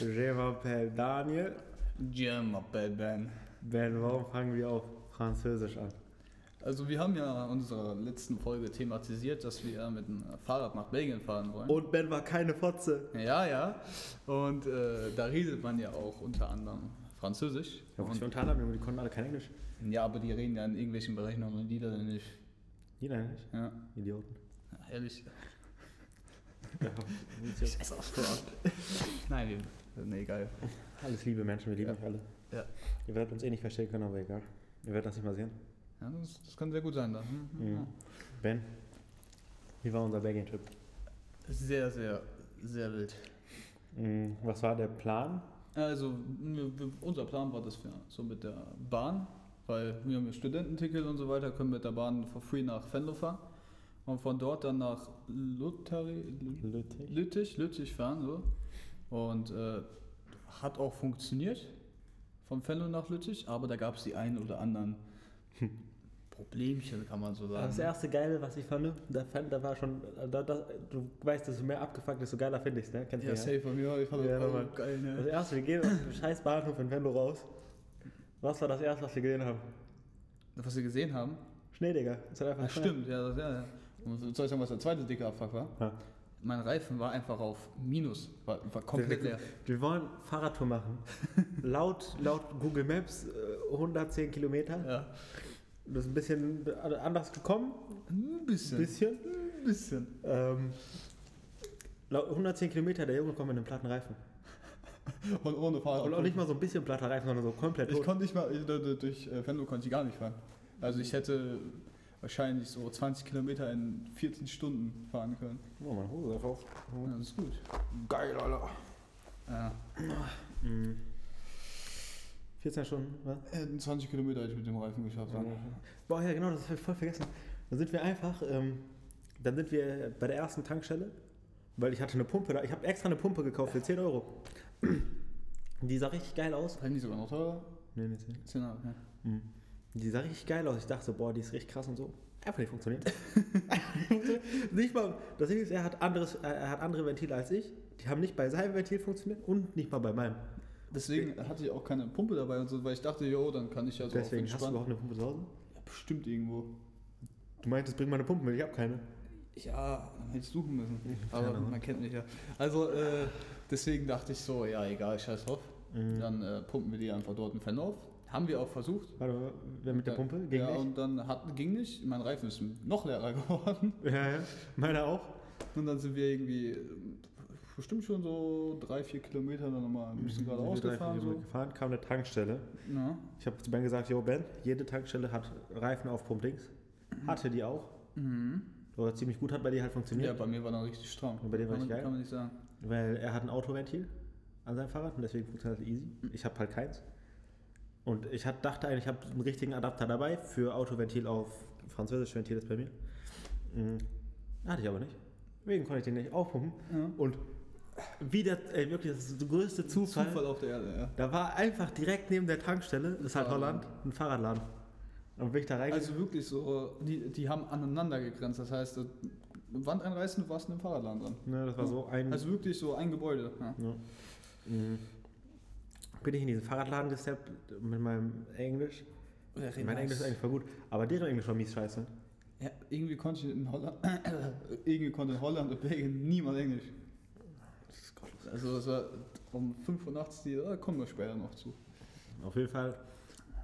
Je m'appelle Daniel. Je m'appelle Ben. Ben, warum fangen wir auf Französisch an? Also wir haben ja in unserer letzten Folge thematisiert, dass wir mit dem Fahrrad nach Belgien fahren wollen. Und Ben war keine Fotze. ja, ja. Und äh, da redet man ja auch unter anderem Französisch. Ja, was Und- wir unter anderem, die konnten alle kein Englisch. ja, aber die reden ja in irgendwelchen Bereichen noch Niederländisch. Jeder nicht. Ja, Idioten. ja ehrlich. Ja, Scheiß auf Nein, wir, nee, geil. alles liebe Menschen, wir lieben Ja. euch alle. Ja, Ihr werdet uns eh nicht verstehen können, aber egal. Ihr werdet das nicht mal sehen. ja das, das kann sehr gut sein. Da. Hm, Mhm. Ben, wie war unser Belgien-Trip? Sehr, sehr, sehr wild. Mhm, Was war der Plan? Also, unser Plan war, dass wir so mit der Bahn, weil wir haben ja Studententicket und so weiter, können mit der Bahn for free nach Venlo fahren und von dort dann nach Lutheri, Lüttich. Lüttich, Lüttich fahren. So. Und äh, hat auch funktioniert von Venlo nach Lüttich, aber da gab es die einen oder anderen Problemchen, kann man so sagen. Das erste Geile, was ich fand, da, fand, da war schon, da, da, du weißt, desto mehr abgefuckt, desto geiler finde ich es, ne? Kennst du ja, safe von mir, ich fand Ja, das auch geil, Das ne? erste, wir gehen aus dem scheiß Bahnhof in Venlo raus. Was war das erste, was wir gesehen haben? Was wir gesehen haben. Schnee, Digga. Das hat einfach Ja, stimmt, ja, das, ja, ja. Soll ich sagen, was der zweite dicke Abfuck war? Ja. Mein Reifen war einfach auf Minus, war, war komplett leer. Wir wollen Fahrradtour machen. laut, laut Google Maps äh, 110 Kilometer. Ja. Das ist ein bisschen anders gekommen. Ein bisschen. Bisschen. Ein bisschen. Ähm, laut 110 Kilometer, der Junge kommt mit einem platten Reifen. Und ohne Fahrrad. Und auch nicht mal so ein bisschen platter Reifen, sondern so komplett Ich tot. konnte nicht mal, durch äh, Venlo konnte ich gar nicht fahren. Also ich hätte wahrscheinlich so 20 Kilometer in 14 Stunden fahren können. Oh, meine Hose ist auf. Ja, das ist gut. Geil, Alter. Ja. 14 Stunden, was? Äh, 20 Kilometer hätte ich mit dem Reifen geschafft. Ja. Boah, ja, genau, das habe ich voll vergessen. Dann sind wir einfach, ähm, dann sind wir bei der ersten Tankstelle, weil ich hatte eine Pumpe da. Ich habe extra eine Pumpe gekauft für 10 Euro. Die sah richtig geil aus. War die sogar noch teurer? Nee, nee, 10. 10 Euro, ja. Mhm. Die sah richtig geil aus. Ich dachte so, boah, die ist richtig krass und so. Einfach nicht funktioniert. nicht mal, das Ding ist, er hat, anderes, er hat andere Ventile als ich. Die haben nicht bei seinem Ventil funktioniert und nicht mal bei meinem. Deswegen hatte ich auch keine Pumpe dabei und so, weil ich dachte, jo, dann kann ich ja so Deswegen hast du überhaupt eine Pumpe zu Hause? Ja, bestimmt irgendwo. Du meintest, bring mal eine Pumpe mit. Ich habe keine. Ja, dann hätte ich suchen müssen. keine Aber Ahnung. man kennt mich ja. Also äh, deswegen dachte ich so, ja egal, scheiß drauf. Mhm. Dann äh, pumpen wir die einfach dort in Fan auf. Haben wir auch versucht. Warte wer mit der Pumpe? Ging ja, nicht? und dann hat, ging nicht. Mein Reifen ist noch leerer geworden. Ja, ja. Meiner auch. Und dann sind wir irgendwie bestimmt schon so drei, vier Kilometer dann nochmal ein bisschen geradeaus gefahren. So. Gefahren, kam eine Tankstelle. Ja. Ich habe zu Ben gesagt, yo Ben, jede Tankstelle hat Reifen auf Pump-Dings. Hatte die auch. Oder ziemlich gut hat bei dir halt ja, funktioniert. bei mir war dann richtig stramm. Und bei dir war man, geil? kann man nicht sagen. Weil er hat ein Autoventil an seinem Fahrrad und deswegen funktioniert das easy. Ich habe halt keins. Und ich hat, dachte eigentlich, ich habe einen richtigen Adapter dabei für Autoventil auf Französisch Ventil ist bei mir. Mhm. Hatte ich aber nicht. Deswegen konnte ich den nicht aufpumpen. Ja. Und wie der, ey, wirklich, das ist der größte Zufall. Zufall auf der Erde, ja. Da war einfach direkt neben der Tankstelle, das ist halt Fahrradladen. Holland, ein Fahrradladen. Und bin ich da reingegangen. Also wirklich so, die, die haben aneinander gegrenzt. Das heißt, Wand einreißen, du warst in einem Fahrradladen dran. ne, das war so ein. Also wirklich so ein Gebäude. Ja. ja. Mhm. Bin ich in diesen Fahrradladen gesteppt mit meinem Englisch. Mein Englisch ist eigentlich voll gut, aber deren Englisch war mies scheiße. Ja, irgendwie konnte ich in Holland, irgendwie konnte in Holland und Belgien niemand Englisch. Das ist. Also das war um 85, da kommen wir später noch zu. Auf jeden Fall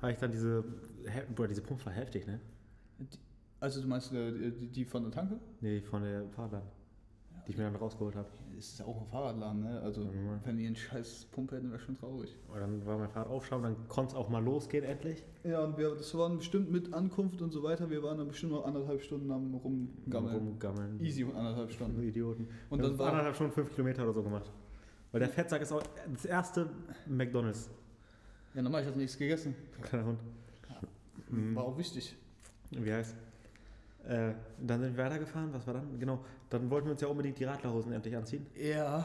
habe ich dann diese. Boah, diese Pumpe war heftig, ne? Die, also du meinst äh, die, die von der Tanke? Nee, von der Fahrradladen. Die ich mir dann rausgeholt habe. Ist ja auch ein Fahrradladen, ne? Also Ja. wenn die einen scheiß Pumpe hätten, wäre schon traurig. Und dann war mein Fahrrad aufschauen, dann konnte es auch mal losgehen endlich. Ja, und wir, das waren bestimmt mit Ankunft und so weiter, wir waren dann bestimmt noch anderthalb Stunden am Rumgammeln. Rumgammeln. Easy anderthalb Stunden. Idioten. Und Wir dann haben war- anderthalb Stunden fünf Kilometer oder so gemacht. Weil der Fettsack ist auch das erste McDonalds. Ja, normal, ich hatte nichts gegessen. Kleiner Hund. War auch wichtig. Wie heißt? Äh, dann sind wir weitergefahren. Was war dann? Genau. Dann wollten wir uns ja unbedingt die Radlerhosen endlich anziehen. Ja.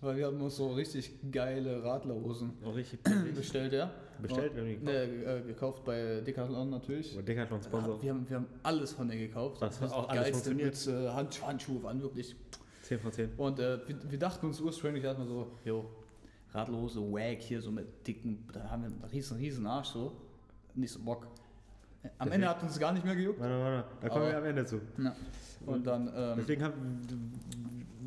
Weil wir haben uns so richtig geile Radlerhosen Auch richtig bestellt, ja. bestellt, Und, irgendwie gekauft. ne, äh, gekauft bei Decathlon natürlich. Oder Decathlon Sponsor. Wir haben, wir haben alles von denen gekauft. Das hat auch alles geilste. Mütze, Hand, Handschuhe waren wirklich. 10 von 10. Und äh, wir, wir dachten uns ursprünglich erstmal so, jo, Radlose, Wag hier so mit dicken, da haben wir einen riesen, riesen Arsch so. Nicht so Bock. Am Ende hat uns gar nicht mehr gejuckt. Warte, warte, da kommen Aber- wir am Ende zu. Ja. Und dann, ähm, Deswegen haben,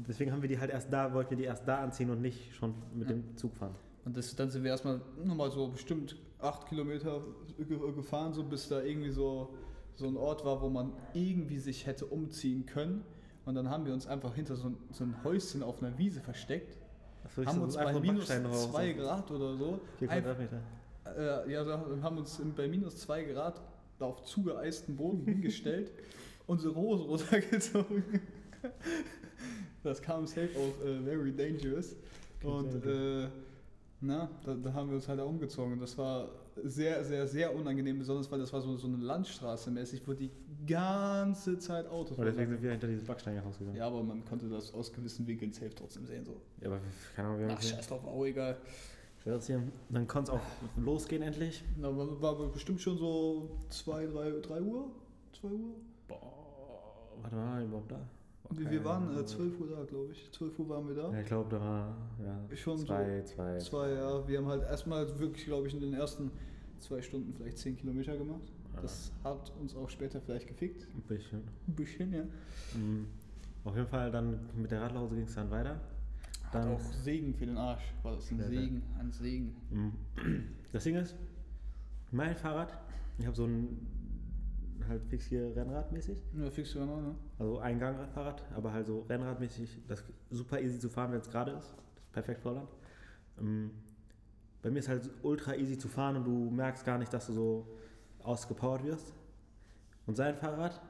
deswegen haben wir die halt erst da, wollten wir die erst da anziehen und nicht schon mit Ja. dem Zug fahren. Und das, dann sind wir erstmal nochmal so bestimmt acht Kilometer ge- gefahren, so bis da irgendwie so, so ein Ort war, wo man irgendwie sich hätte umziehen können. Und dann haben wir uns einfach hinter so ein, so ein Häuschen auf einer Wiese versteckt, ich haben so- uns einfach bei so minus zwei Grad oder so, Vier Quadratmeter. äh, ja, so haben uns bei minus zwei Grad auf zugeeisten Boden hingestellt, unsere Hose runtergezogen. Das kam safe auch äh, very dangerous. Und äh, na, da, da haben wir uns halt auch umgezogen. Das war sehr, sehr, sehr unangenehm, besonders weil das war so, so eine Landstraße mäßig, wo die ganze Zeit Autos Und deswegen waren. sind wir hinter dieses Backsteinhaus gegangen. Ja, aber man konnte das aus gewissen Winkeln safe trotzdem sehen. So. Ja, aber keine Ahnung, wir Ach, haben scheiß drauf, auch egal. Spazieren. Dann konnte es auch losgehen endlich. Da war, war bestimmt schon so 2, 3, 3 Uhr? 2 Uhr? Boah, warte mal, überhaupt da? Und wir, waren äh, 12 Uhr da, glaube ich. 12 Uhr waren wir da. Ja, ich glaube, da war ja, Schon so zwei, zwei. Zwei, ja. Wir haben halt erstmal wirklich, glaube ich, in den ersten zwei Stunden vielleicht 10 Kilometer gemacht. Ja. Das hat uns auch später vielleicht gefickt. Ein bisschen. Ein bisschen, ja. Mhm. Auf jeden Fall, dann mit der Radlhause ging es dann weiter. Hat Dann, auch Segen für den Arsch. War das ein. Segen, ein Segen. Mhm. Das Ding ist, mein Fahrrad, ich habe so ein halt fix hier Rennradmäßig, Ja, fix genau, ne? also Eingang-Fahrrad, aber halt so Rennradmäßig, das ist super easy zu fahren, wenn es gerade ist. Das ist perfekt für Holland. Ähm, bei mir ist halt ultra easy zu fahren und du merkst gar nicht, dass du so ausgepowert wirst. Und sein Fahrrad,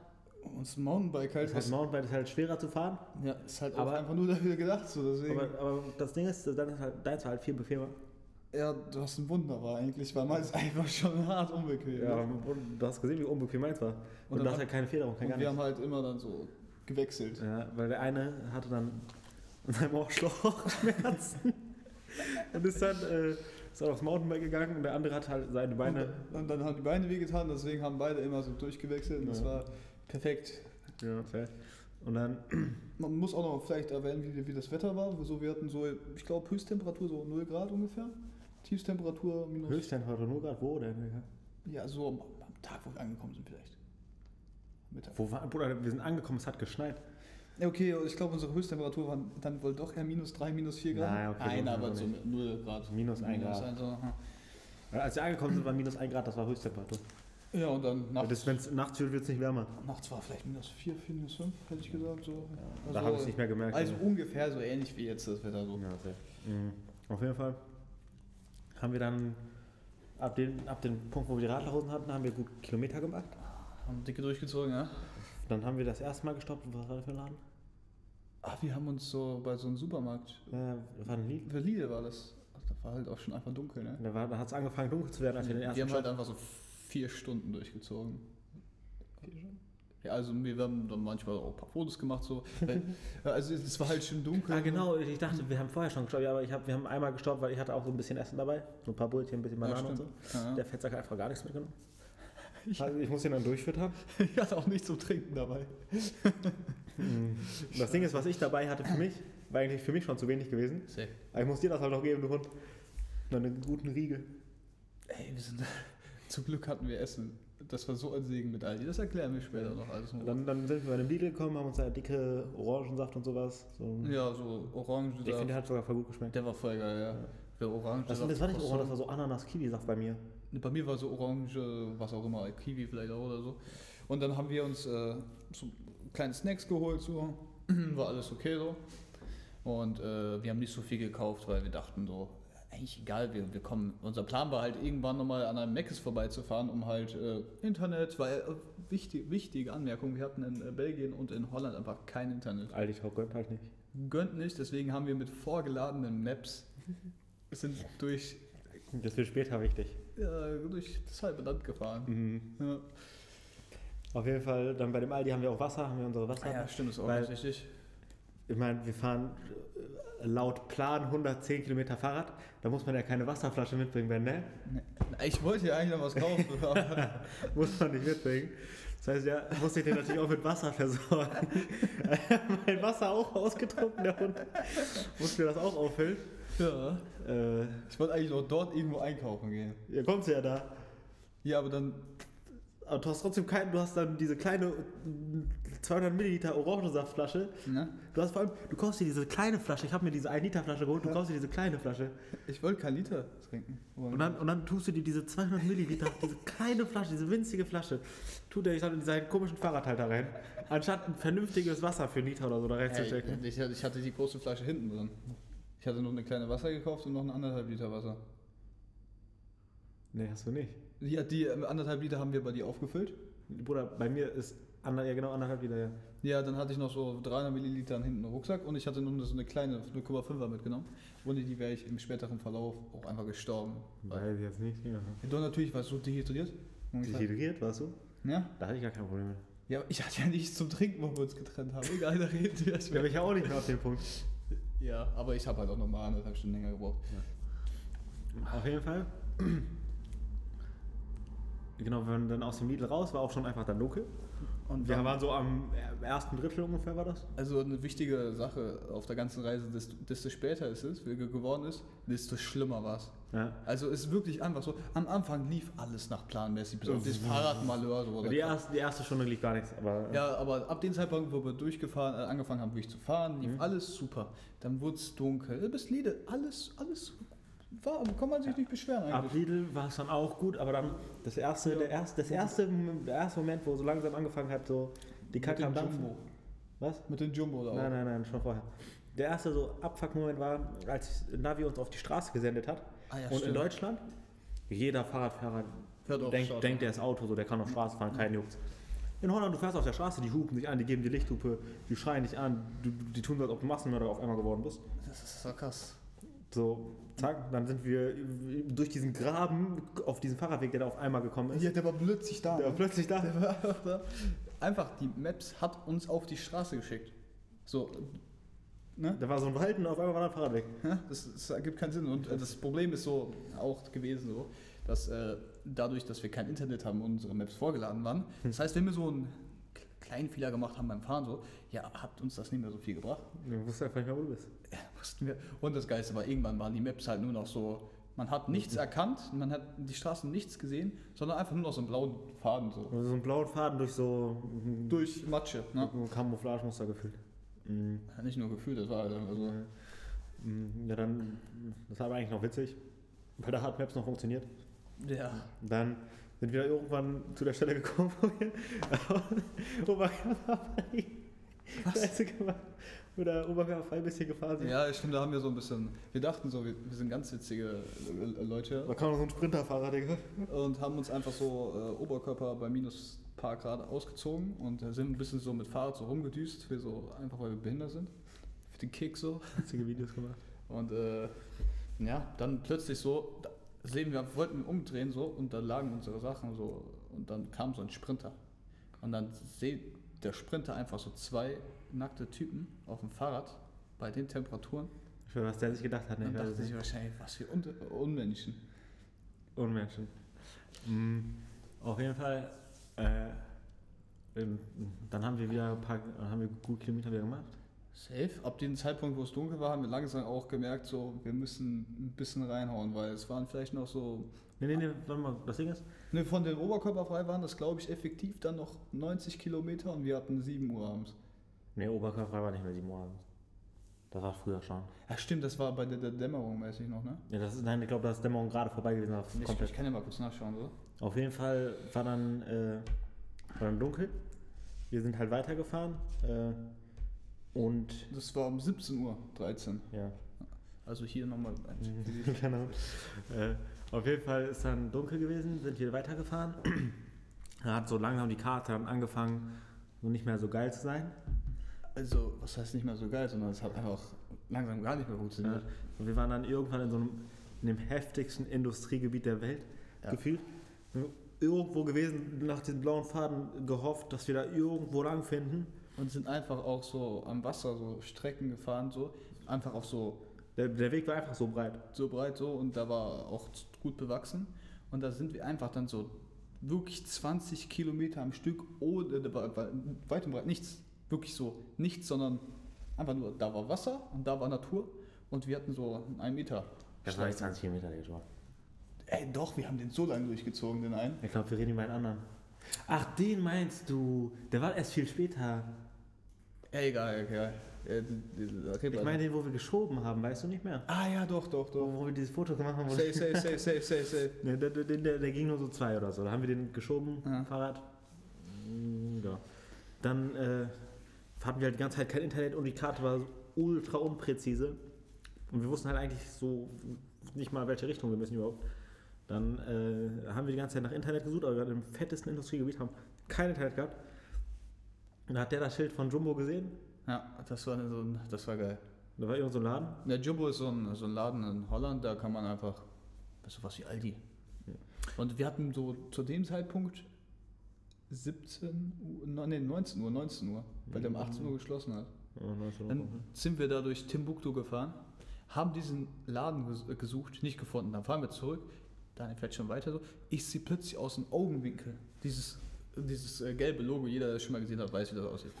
Und das Mountainbike halt. das heißt, Mountainbike ist halt schwerer zu fahren, ja, ist halt auch Aber- einfach nur dafür gedacht. So, deswegen. aber, aber das Ding ist, dann ist halt, deins war halt viel bequemer. ja, du hast ein Wunder war eigentlich, weil meins einfach schon hart unbequem. Ja, und du hast gesehen, wie unbequem meins war. Und, Und du hast halt keine Federung, kein Und gar wir nichts. haben halt immer dann so gewechselt. Ja, weil der eine hatte dann in seinem Ohrschlauch Schmerzen und ist dann, äh, ist dann aufs Mountainbike gegangen und der andere hat halt seine Beine. Und, und dann haben die Beine wehgetan, deswegen haben beide immer so durchgewechselt und das Ja. war perfekt. Ja, fair. Und dann, Man muss auch noch vielleicht erwähnen, wie, wie das Wetter war. So, wir hatten so, ich glaube, Höchsttemperatur so 0 Grad ungefähr. Tiefstemperatur minus. Höchsttemperatur nur gerade wo denn? Ja, so am, am Tag, wo wir angekommen sind, vielleicht. Mittag. Wo war, Bruder, wir sind angekommen, es hat geschneit. Ja, okay, ich glaube, unsere Höchsttemperatur waren dann wohl doch eher minus 3, minus 4 Grad. Nein, okay, Nein, aber so mit 0 Grad. Minus ein Grad. Also, Als wir angekommen sind, war minus 1 Grad, das war Höchsttemperatur. Ja, und dann nachts, Wenn es nachts wird, wird es nicht wärmer. nachts war vielleicht minus 4, minus 5, hätte ich gesagt. So. da habe ich es nicht mehr gemerkt. Also ungefähr so ähnlich wie jetzt das Wetter so. Ja, sehr. Mhm. Auf jeden Fall haben wir dann ab dem, ab dem Punkt, wo wir die Radlerhosen hatten, haben wir gut Kilometer gemacht. Haben dicke durchgezogen, ja? Dann haben wir das erste Mal gestoppt. Was war das für ein Laden? Ah, wir haben uns so bei so einem Supermarkt. Das war ein Lied. Für Lidl war das. Ach, Da war halt auch schon einfach dunkel, ne? Da, war- da hat es angefangen dunkel zu werden, als wir den ersten Wir haben halt einfach so vier Stunden durchgezogen. Ja, also wir haben dann manchmal auch ein paar Fotos gemacht, so. Weil, also es war halt schon dunkel. Ah, genau. Ich dachte, wir haben vorher schon gestoppt. Ja, aber ich hab, wir haben einmal gestoppt, weil ich hatte auch so ein bisschen Essen dabei. So ein paar Brötchen, ein bisschen Ja, Banane und so. Ja. Der Fettsack hat einfach gar nichts mitgenommen. Also ich muss ihn dann durchfüttern. Ich hatte auch nichts zum Trinken dabei. Das Ding ist, was ich dabei hatte für mich, war eigentlich für mich schon zu wenig gewesen. Safe. Aber ich muss dir das halt noch geben, du Hund. Noch einen guten Riegel. Ey, wir sind. Zum Glück hatten wir Essen. Das war so ein Segen mit Aldi. Das erklären wir später noch alles. Dann, dann sind wir bei einem Lidl gekommen, haben uns da dicke Orangensaft und sowas. So. ja, so Orange. Ich finde, der hat sogar voll gut geschmeckt. der war voll geil, ja. Der Orange. Das, das war nicht Orange, das war so Ananas-Kiwi-Saft bei mir. Bei mir war so Orange, was auch immer, Kiwi vielleicht auch oder so. Und dann haben wir uns äh, so kleine Snacks geholt, so. War alles okay so. Und äh, wir haben nicht so viel gekauft, weil wir dachten so, eigentlich egal, wir, wir kommen. Unser Plan war halt irgendwann nochmal an einem Meckes vorbeizufahren, um halt äh, Internet, weil äh, wichtig, wichtige Anmerkung, wir hatten in äh, Belgien und in Holland einfach kein Internet. Aldi Talk gönnt halt nicht. Gönnt nicht, deswegen haben wir mit vorgeladenen Maps sind durch, Das wird später wichtig. ja, durch das halbe Land gefahren. Mhm. Ja. Auf jeden Fall, dann bei dem Aldi haben wir auch Wasser, haben wir unsere Wasser. Ah ja, stimmt, ist auch Weil- ganz wichtig. Ich meine, wir fahren äh, laut Plan 110 Kilometer Fahrrad. Da muss man ja keine Wasserflasche mitbringen, wenn, ne? Ich wollte ja eigentlich noch was kaufen, aber Muss man nicht mitbringen. Das heißt, ja, muss ich den natürlich auch mit Wasser versorgen. mein Wasser auch ausgetrunken, der Hund. Muss mir das auch auffüllen. ja. Äh, Ich wollte eigentlich noch dort irgendwo einkaufen gehen. ja, kommst du ja da. Ja, aber dann. Aber du hast trotzdem keinen, du hast dann diese kleine äh, 200 Milliliter Orangensaftflasche. Ne? Du hast vor allem, du kaufst dir diese kleine Flasche. Ich habe mir diese 1 Liter Flasche geholt, du kaufst dir diese kleine Flasche. Ich wollte kein Liter trinken. Und dann, und dann tust du dir diese 200 Milliliter, diese kleine Flasche, diese winzige Flasche, tut er dann in seinen komischen Fahrradhalter rein, anstatt ein vernünftiges Wasser für Liter oder so da reinzustecken. Ey, ich, ich hatte die große Flasche hinten drin. Ich hatte noch eine kleine Wasser gekauft und noch ein anderthalb Liter Wasser. Nee, hast du nicht. Ja, die äh, anderthalb Liter haben wir bei dir aufgefüllt. Bruder, bei mir ist ander, ja genau anderthalb Liter, ja. Ja, dann hatte ich noch so 300 Milliliter hinten im Rucksack und ich hatte nur so eine kleine 0,5er mitgenommen. Ohne die wäre ich im späteren Verlauf auch einfach gestorben. Weiß ich jetzt nicht. Ja. Du natürlich warst du dehydriert. Dehydriert warst du? Ja? Da hatte ich gar kein Problem mit. Ja, ich hatte ja nichts zum Trinken, wo wir uns getrennt haben. Egal, da reden wir Da bin ich ja auch nicht mehr auf dem Punkt. Ja, aber ich habe halt auch nochmal anderthalb Stunden länger gebraucht. Auf jeden Fall. Genau, wenn man dann aus dem Lidl raus war, auch schon einfach dann dunkel. Und Wir waren so am ersten Drittel ungefähr, war das? Also eine wichtige Sache auf der ganzen Reise, desto, desto später es ist, geworden ist, desto schlimmer war es. Ja. Also es ist wirklich einfach so, am Anfang lief alles nach planmäßig, bis auf das Fahrradmalheur. So, Die erste, die erste Stunde lief gar nichts, aber ja, aber ab dem Zeitpunkt, wo wir durchgefahren, äh, angefangen haben, wirklich zu fahren, lief Mhm. alles super. Dann wurde es dunkel, bis Lidl, alles, alles war, kann man sich nicht beschweren ab eigentlich. Lidl war es dann auch gut, aber dann das erste, der erste, das erste, der erste Moment, wo so langsam angefangen hat, so die Kacke am Dampfen. Jumbo. Was? Mit dem Jumbo da auch. Nein, nein, nein, schon vorher. Der erste so Abfuck-Moment war, als Navi uns auf die Straße gesendet hat. Ah, ja, und in stimmt. Deutschland, jeder Fahrradfahrer denkt, Straße. denkt, der ist Auto, so, der kann auf Straße fahren, kein Juckt. In Holland, du fährst auf der Straße, die hupen dich an, die geben dir Lichthupe, die schreien dich an, du, die tun so, als ob du Massenmörder auf einmal geworden bist. Das ist so krass. So, zack, dann sind wir durch diesen Graben auf diesen Fahrradweg, der da auf einmal gekommen ist. Ja, der war plötzlich da. Der war ne? plötzlich da. Der war einfach da. Einfach, die Maps hat uns auf die Straße geschickt. So, ne? Da war so ein Wald und auf einmal war da ein Fahrradweg. Das, das ergibt keinen Sinn. Und äh, das Problem ist so auch gewesen, so, dass äh, dadurch, dass wir kein Internet haben und unsere Maps vorgeladen waren, das heißt, wenn wir so einen kleinen Fehler gemacht haben beim Fahren, so, ja, hat uns das nicht mehr so viel gebracht. Du wusstest einfach nicht mehr, wo du bist. Ja, wussten wir. Und das Geiste war, irgendwann waren die Maps halt nur noch so, man hat nichts erkannt, man hat die Straßen nichts gesehen, sondern einfach nur noch so einen blauen Faden so. Also so einen blauen Faden durch so ein Durch Matsche. Ne? Camouflage-Muster gefüllt. Mhm. Nicht nur gefühlt, das war halt einfach so. Mhm. Ja, dann, das war aber eigentlich noch witzig, weil da hat Maps noch funktioniert. Ja. Dann sind wir irgendwann zu der Stelle gekommen, wo wir oberkörperfrei, Scheiße gemacht, oder oberkörperfrei ein bisschen gefahren sind. Ja, stimmt, da haben wir so ein bisschen. Wir dachten so, wir, wir sind ganz witzige äh, Leute Da kam noch so ein Sprinterfahrer, Digga. und haben uns einfach so äh, Oberkörper bei minus paar Grad ausgezogen und äh, sind ein bisschen so mit Fahrrad so rumgedüst, wir so einfach weil wir behindert sind. Für den Kick so. Witzige Videos gemacht. Und äh, ja, dann plötzlich so, sehen wir, wollten wir umdrehen so und da lagen unsere Sachen so und dann kam so ein Sprinter. Und dann sieht der Sprinter einfach so zwei nackte Typen auf dem Fahrrad bei den Temperaturen. Ich weiß, was der sich gedacht hat. Ne? Dann dachte sich wahrscheinlich, was für Un Unmenschen. Unmenschen. Mhm. Auf jeden Fall, äh, dann haben wir wieder ein paar, haben wir gut Kilometer wieder gemacht. Safe. Ab dem Zeitpunkt, wo es dunkel war, haben wir langsam auch gemerkt, so, wir müssen ein bisschen reinhauen, weil es waren vielleicht noch so. Nee, nee, nee, warte mal, das Ding ist, Ne, von den Oberkörperfrei waren das, glaube ich, effektiv dann noch 90 Kilometer und wir hatten 7 Uhr abends. nee, Oberkörperfrei war nicht mehr 7 Uhr abends. Das war früher schon. Ja, stimmt, das war bei der, der Dämmerung mäßig noch, ne? Ja, das ist, nein, ich glaube, da ist Dämmerung gerade vorbei gewesen. Ich, komplett. ich kann ja mal kurz nachschauen, oder? Auf jeden Fall war dann, äh, war dann dunkel. Wir sind halt weitergefahren. Äh, und Das war um 17 Uhr, 13. ja, Also hier nochmal. keine Ahnung. Äh, auf jeden Fall ist dann dunkel gewesen, sind wir weitergefahren. Da hat so langsam die Karte dann angefangen, so nicht mehr so geil zu sein. Also, was heißt nicht mehr so geil, sondern es hat einfach langsam gar nicht mehr Ja. funktioniert. Und wir waren dann irgendwann in so einem in dem heftigsten Industriegebiet der Welt Ja. gefühlt. Irgendwo gewesen, nach diesem blauen Faden gehofft, dass wir da irgendwo lang finden. Und sind einfach auch so am Wasser so Strecken gefahren, so. Einfach auf so Der, der Weg war einfach so breit. so breit so und da war auch gut bewachsen. Und da sind wir einfach dann so wirklich 20 Kilometer am Stück, ohne, weit und breit nichts. Wirklich so nichts, sondern einfach nur, da war Wasser und da war Natur und wir hatten so einen Meter. Das war nicht 20 Kilometer, der Job. Ey, doch, wir haben den so lange durchgezogen, den einen. Ich glaube, wir reden über einen anderen. Ach, den meinst du? Der war erst viel später. Egal, egal. Ich meine den, wo wir geschoben haben, weißt du nicht mehr? Ah ja, doch, doch, Wo, doch. wo wir dieses Foto gemacht haben. Wo Safe, safe, safe, safe, safe, safe. Der, der, der, der ging nur so zwei oder so. Da haben wir den geschoben, Ja. Fahrrad. Mm, Ja. Dann äh, hatten wir halt die ganze Zeit kein Internet und die Karte war ultra unpräzise. Und wir wussten halt eigentlich so nicht mal, welche Richtung wir müssen überhaupt. Dann äh, haben wir die ganze Zeit nach Internet gesucht, aber wir waren im fettesten Industriegebiet, haben kein Internet gehabt. Und da hat der das Schild von Jumbo gesehen. Ja, das war, so ein, das war geil. Da war irgend so ein Laden. Der Jumbo ist so ein, so ein Laden in Holland, da kann man einfach, das ist sowas wie Aldi. Und wir hatten so zu dem Zeitpunkt 17 Uhr, nee, 19 Uhr, 19 Uhr, weil der um 18 Uhr geschlossen hat. Ja, 19 Dann sind wir da durch Timbuktu gefahren, haben diesen Laden ges- gesucht, nicht gefunden. Dann fahren wir zurück, Daniel fährt schon weiter so. Ich sehe plötzlich aus dem Augenwinkel dieses, dieses äh, gelbe Logo, jeder, der das schon mal gesehen hat, weiß, wie das aussieht.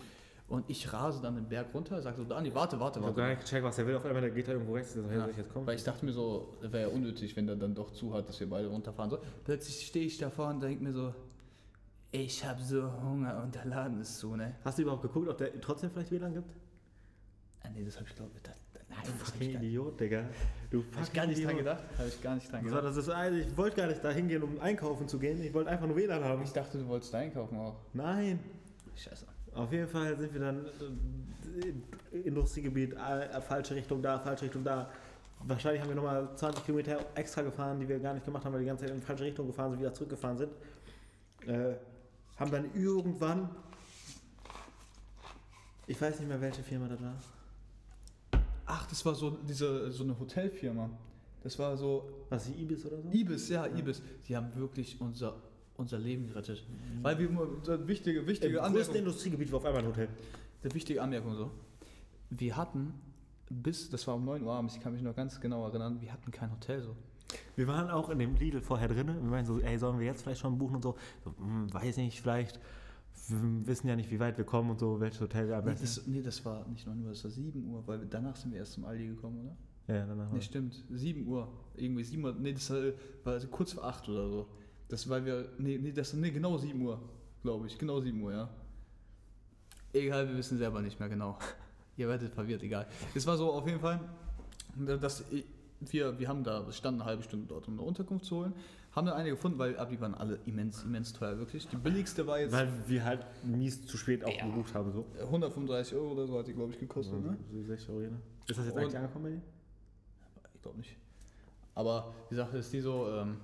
Und ich rase dann den Berg runter, sage so, Dani, warte, warte, Ich habe warte. gar nicht gecheckt, was er will. Auf einmal der geht da irgendwo rechts. So, Ja, soll ich jetzt kommen? Weil ich dachte mir so, wäre ja unnötig, wenn der dann doch zu hat, dass wir beide runterfahren. So, plötzlich stehe ich davor und denke mir so, ich habe so Hunger und der Laden ist zu, ne? Hast du überhaupt geguckt, ob der trotzdem vielleicht WLAN gibt? Ah, nee, das habe ich glaube ich. Du fucking Idiot, Digga. Du hab ich fucking gar nicht dran Idiot. gedacht. Habe ich gar nicht dran So, gedacht. das ist, also ich wollte gar nicht da hingehen, um einkaufen zu gehen. Ich wollte einfach nur WLAN haben. Ich dachte, du wolltest einkaufen auch. Nein. Scheiße. Auf jeden Fall sind wir dann äh, Industriegebiet, äh, falsche Richtung da, falsche Richtung da. Wahrscheinlich haben wir nochmal 20 Kilometer extra gefahren, die wir gar nicht gemacht haben, weil wir die ganze Zeit in die falsche Richtung gefahren sind, wieder zurückgefahren sind. Äh, haben dann irgendwann, ich weiß nicht mehr, welche Firma das war. Ach, das war so diese so eine Hotelfirma. Das war so Was, die Ibis oder so? Ibis, ja, Ibis. Die haben wirklich unser, unser Leben gerettet. Weil wir eine wichtige, Im wichtige größten Anmerkung, Industriegebiet war auf einmal ein Hotel. eine wichtige Anmerkung so. Wir hatten bis, das war um 9 Uhr abends, ich kann mich noch ganz genau erinnern, wir hatten kein Hotel so. Wir waren auch in dem Lidl vorher drin. Wir meinen so, ey, sollen wir jetzt vielleicht schon buchen und so? so hm, weiß nicht, vielleicht. Wir wissen ja nicht, wie weit wir kommen und so, welches Hotel wir am Nee das, nee, das war nicht 9 Uhr, das war 7 Uhr, weil danach sind wir erst zum Aldi gekommen, oder? Ja, danach. Nee, stimmt. 7 Uhr. Irgendwie 7 Uhr. Nee, das war, war also kurz vor 8 oder so. Das weil wir. Nee, nee, das, nee genau 7 Uhr, glaube ich. Genau 7 Uhr, ja. Egal, wir wissen selber nicht mehr genau. Ihr werdet verwirrt, egal. Es war so auf jeden Fall, dass wir, wir haben da, standen eine halbe Stunde dort, um eine Unterkunft zu holen. Haben dann eine gefunden, weil die waren alle immens, immens teuer, wirklich. Die billigste war jetzt Weil wir halt mies zu spät auch Ja. gebucht haben. So. 135 Euro oder so, hat die, glaube ich, gekostet, ne? So 60 Euro, ne? Ist das jetzt Und- eigentlich angekommen bei dir? Ich glaube nicht. Aber die Sache ist die so, ähm,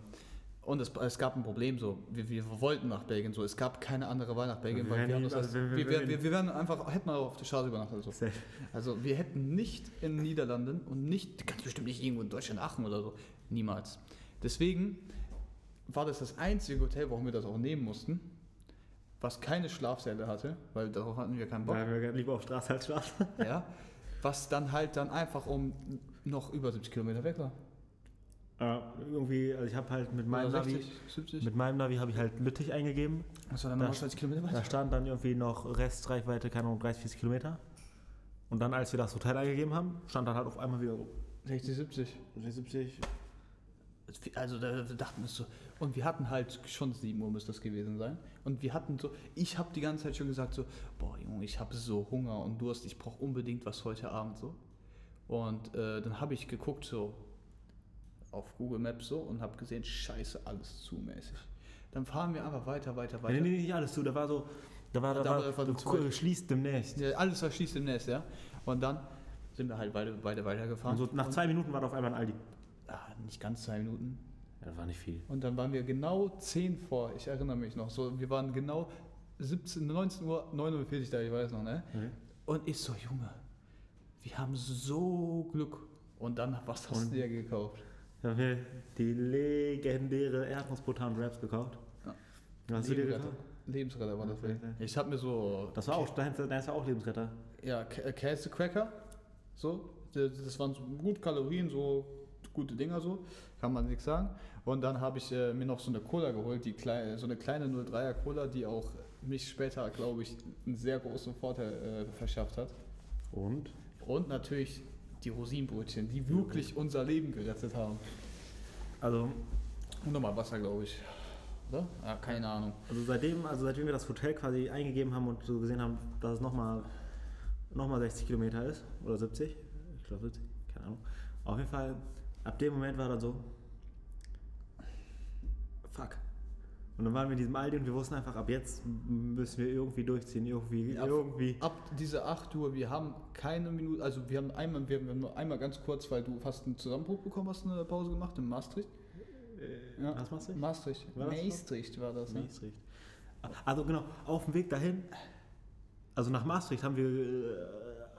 und es, es gab ein Problem so, wir, wir wollten nach Belgien so, es gab keine andere Wahl nach Belgien, Wir weil wir, das also wir, wir, wir, wären einfach, hätten auch auf der Straße übernachtet. So. Safe. Also wir hätten nicht in den Niederlanden und nicht, ganz bestimmt nicht irgendwo in Deutschland, Aachen oder so, niemals. Deswegen war das das einzige Hotel, warum wir das auch nehmen mussten, was keine Schlafsäle hatte, weil darauf hatten wir keinen Bock. Weil wir lieber auf Straße als Straße. Ja, was dann halt dann einfach um noch über 70 Kilometer weg war. Ja, irgendwie, also ich habe halt mit meinem Oder Navi, 60, 70. mit meinem Navi habe ich halt Lüttich eingegeben. Was war dann Da- nochmal 20 Kilometer weiter? Da stand dann irgendwie noch Restreichweite, keine Ahnung, 30, 40 Kilometer. Und dann, als wir das Hotel eingegeben haben, stand dann halt auf einmal wieder so 60, 70. 70. Also da, da dachten wir so. Und wir hatten halt schon 7 Uhr müsste das gewesen sein. Und wir hatten so, ich habe die ganze Zeit schon gesagt so, boah Junge, ich habe so Hunger und Durst, ich brauche unbedingt was heute Abend so. Und äh, dann habe ich geguckt so auf Google Maps so und habe gesehen, scheiße, alles zu mäßig. Dann fahren wir einfach weiter, weiter, Nee, weiter. nee, nicht alles zu, da war so, da war, da, Da war, war gu- weit. schließt demnächst. Ja, alles verschließt im Nest, ja. Und dann sind wir halt beide, beide weitergefahren. Und so nach zwei Minuten war da auf einmal ein Aldi. ah, nicht ganz zwei Minuten. Ja, das war nicht viel. Und dann waren wir genau 10 vor, ich erinnere mich noch, so, wir waren genau 17, 19 Uhr, 9.40 Uhr da, ich weiß noch, ne? Mhm. Und ich so, Junge, wir haben so Glück. Und dann, was hast Und- du dir gekauft? Da haben wir die legendäre Erdnussbutter Wraps gekauft. Ja. Was hast du dir Lebensretter. gekauft? Lebensretter war das. Okay. Ich habe mir so, Das war auch, dein, ist ja auch Lebensretter. ja, Kä- Käsecracker, so, das das waren so gut Kalorien, so gute Dinger so, kann man nichts sagen. Und dann habe ich äh, mir noch so eine Cola geholt, die kleine, so eine kleine 03er Cola, die auch mich später, glaube ich, einen sehr großen Vorteil äh, verschafft hat. Und? Und natürlich die Rosinenbrötchen, die wirklich unser Leben gerettet haben. Also, Und nochmal Wasser, glaube ich. Oder? Ja, keine Ahnung. also seitdem, also seitdem wir das Hotel quasi eingegeben haben und so gesehen haben, dass es nochmal noch mal 60 Kilometer ist, oder 70, ich glaube 70, keine Ahnung. Auf jeden Fall, ab dem Moment war dann so, fuck. Und dann waren wir in diesem Aldi und wir wussten einfach, ab jetzt müssen wir irgendwie durchziehen, irgendwie, Ab- irgendwie. Ab diese 8 Uhr, wir haben keine Minute, also wir haben einmal, wir haben nur einmal ganz kurz, weil du fast einen Zusammenbruch bekommen hast, eine Pause gemacht in Maastricht. Ja. Was du? Maastricht. War? Maastricht war das, ne? Maastricht. Also genau, auf dem Weg dahin, also nach Maastricht haben wir, äh,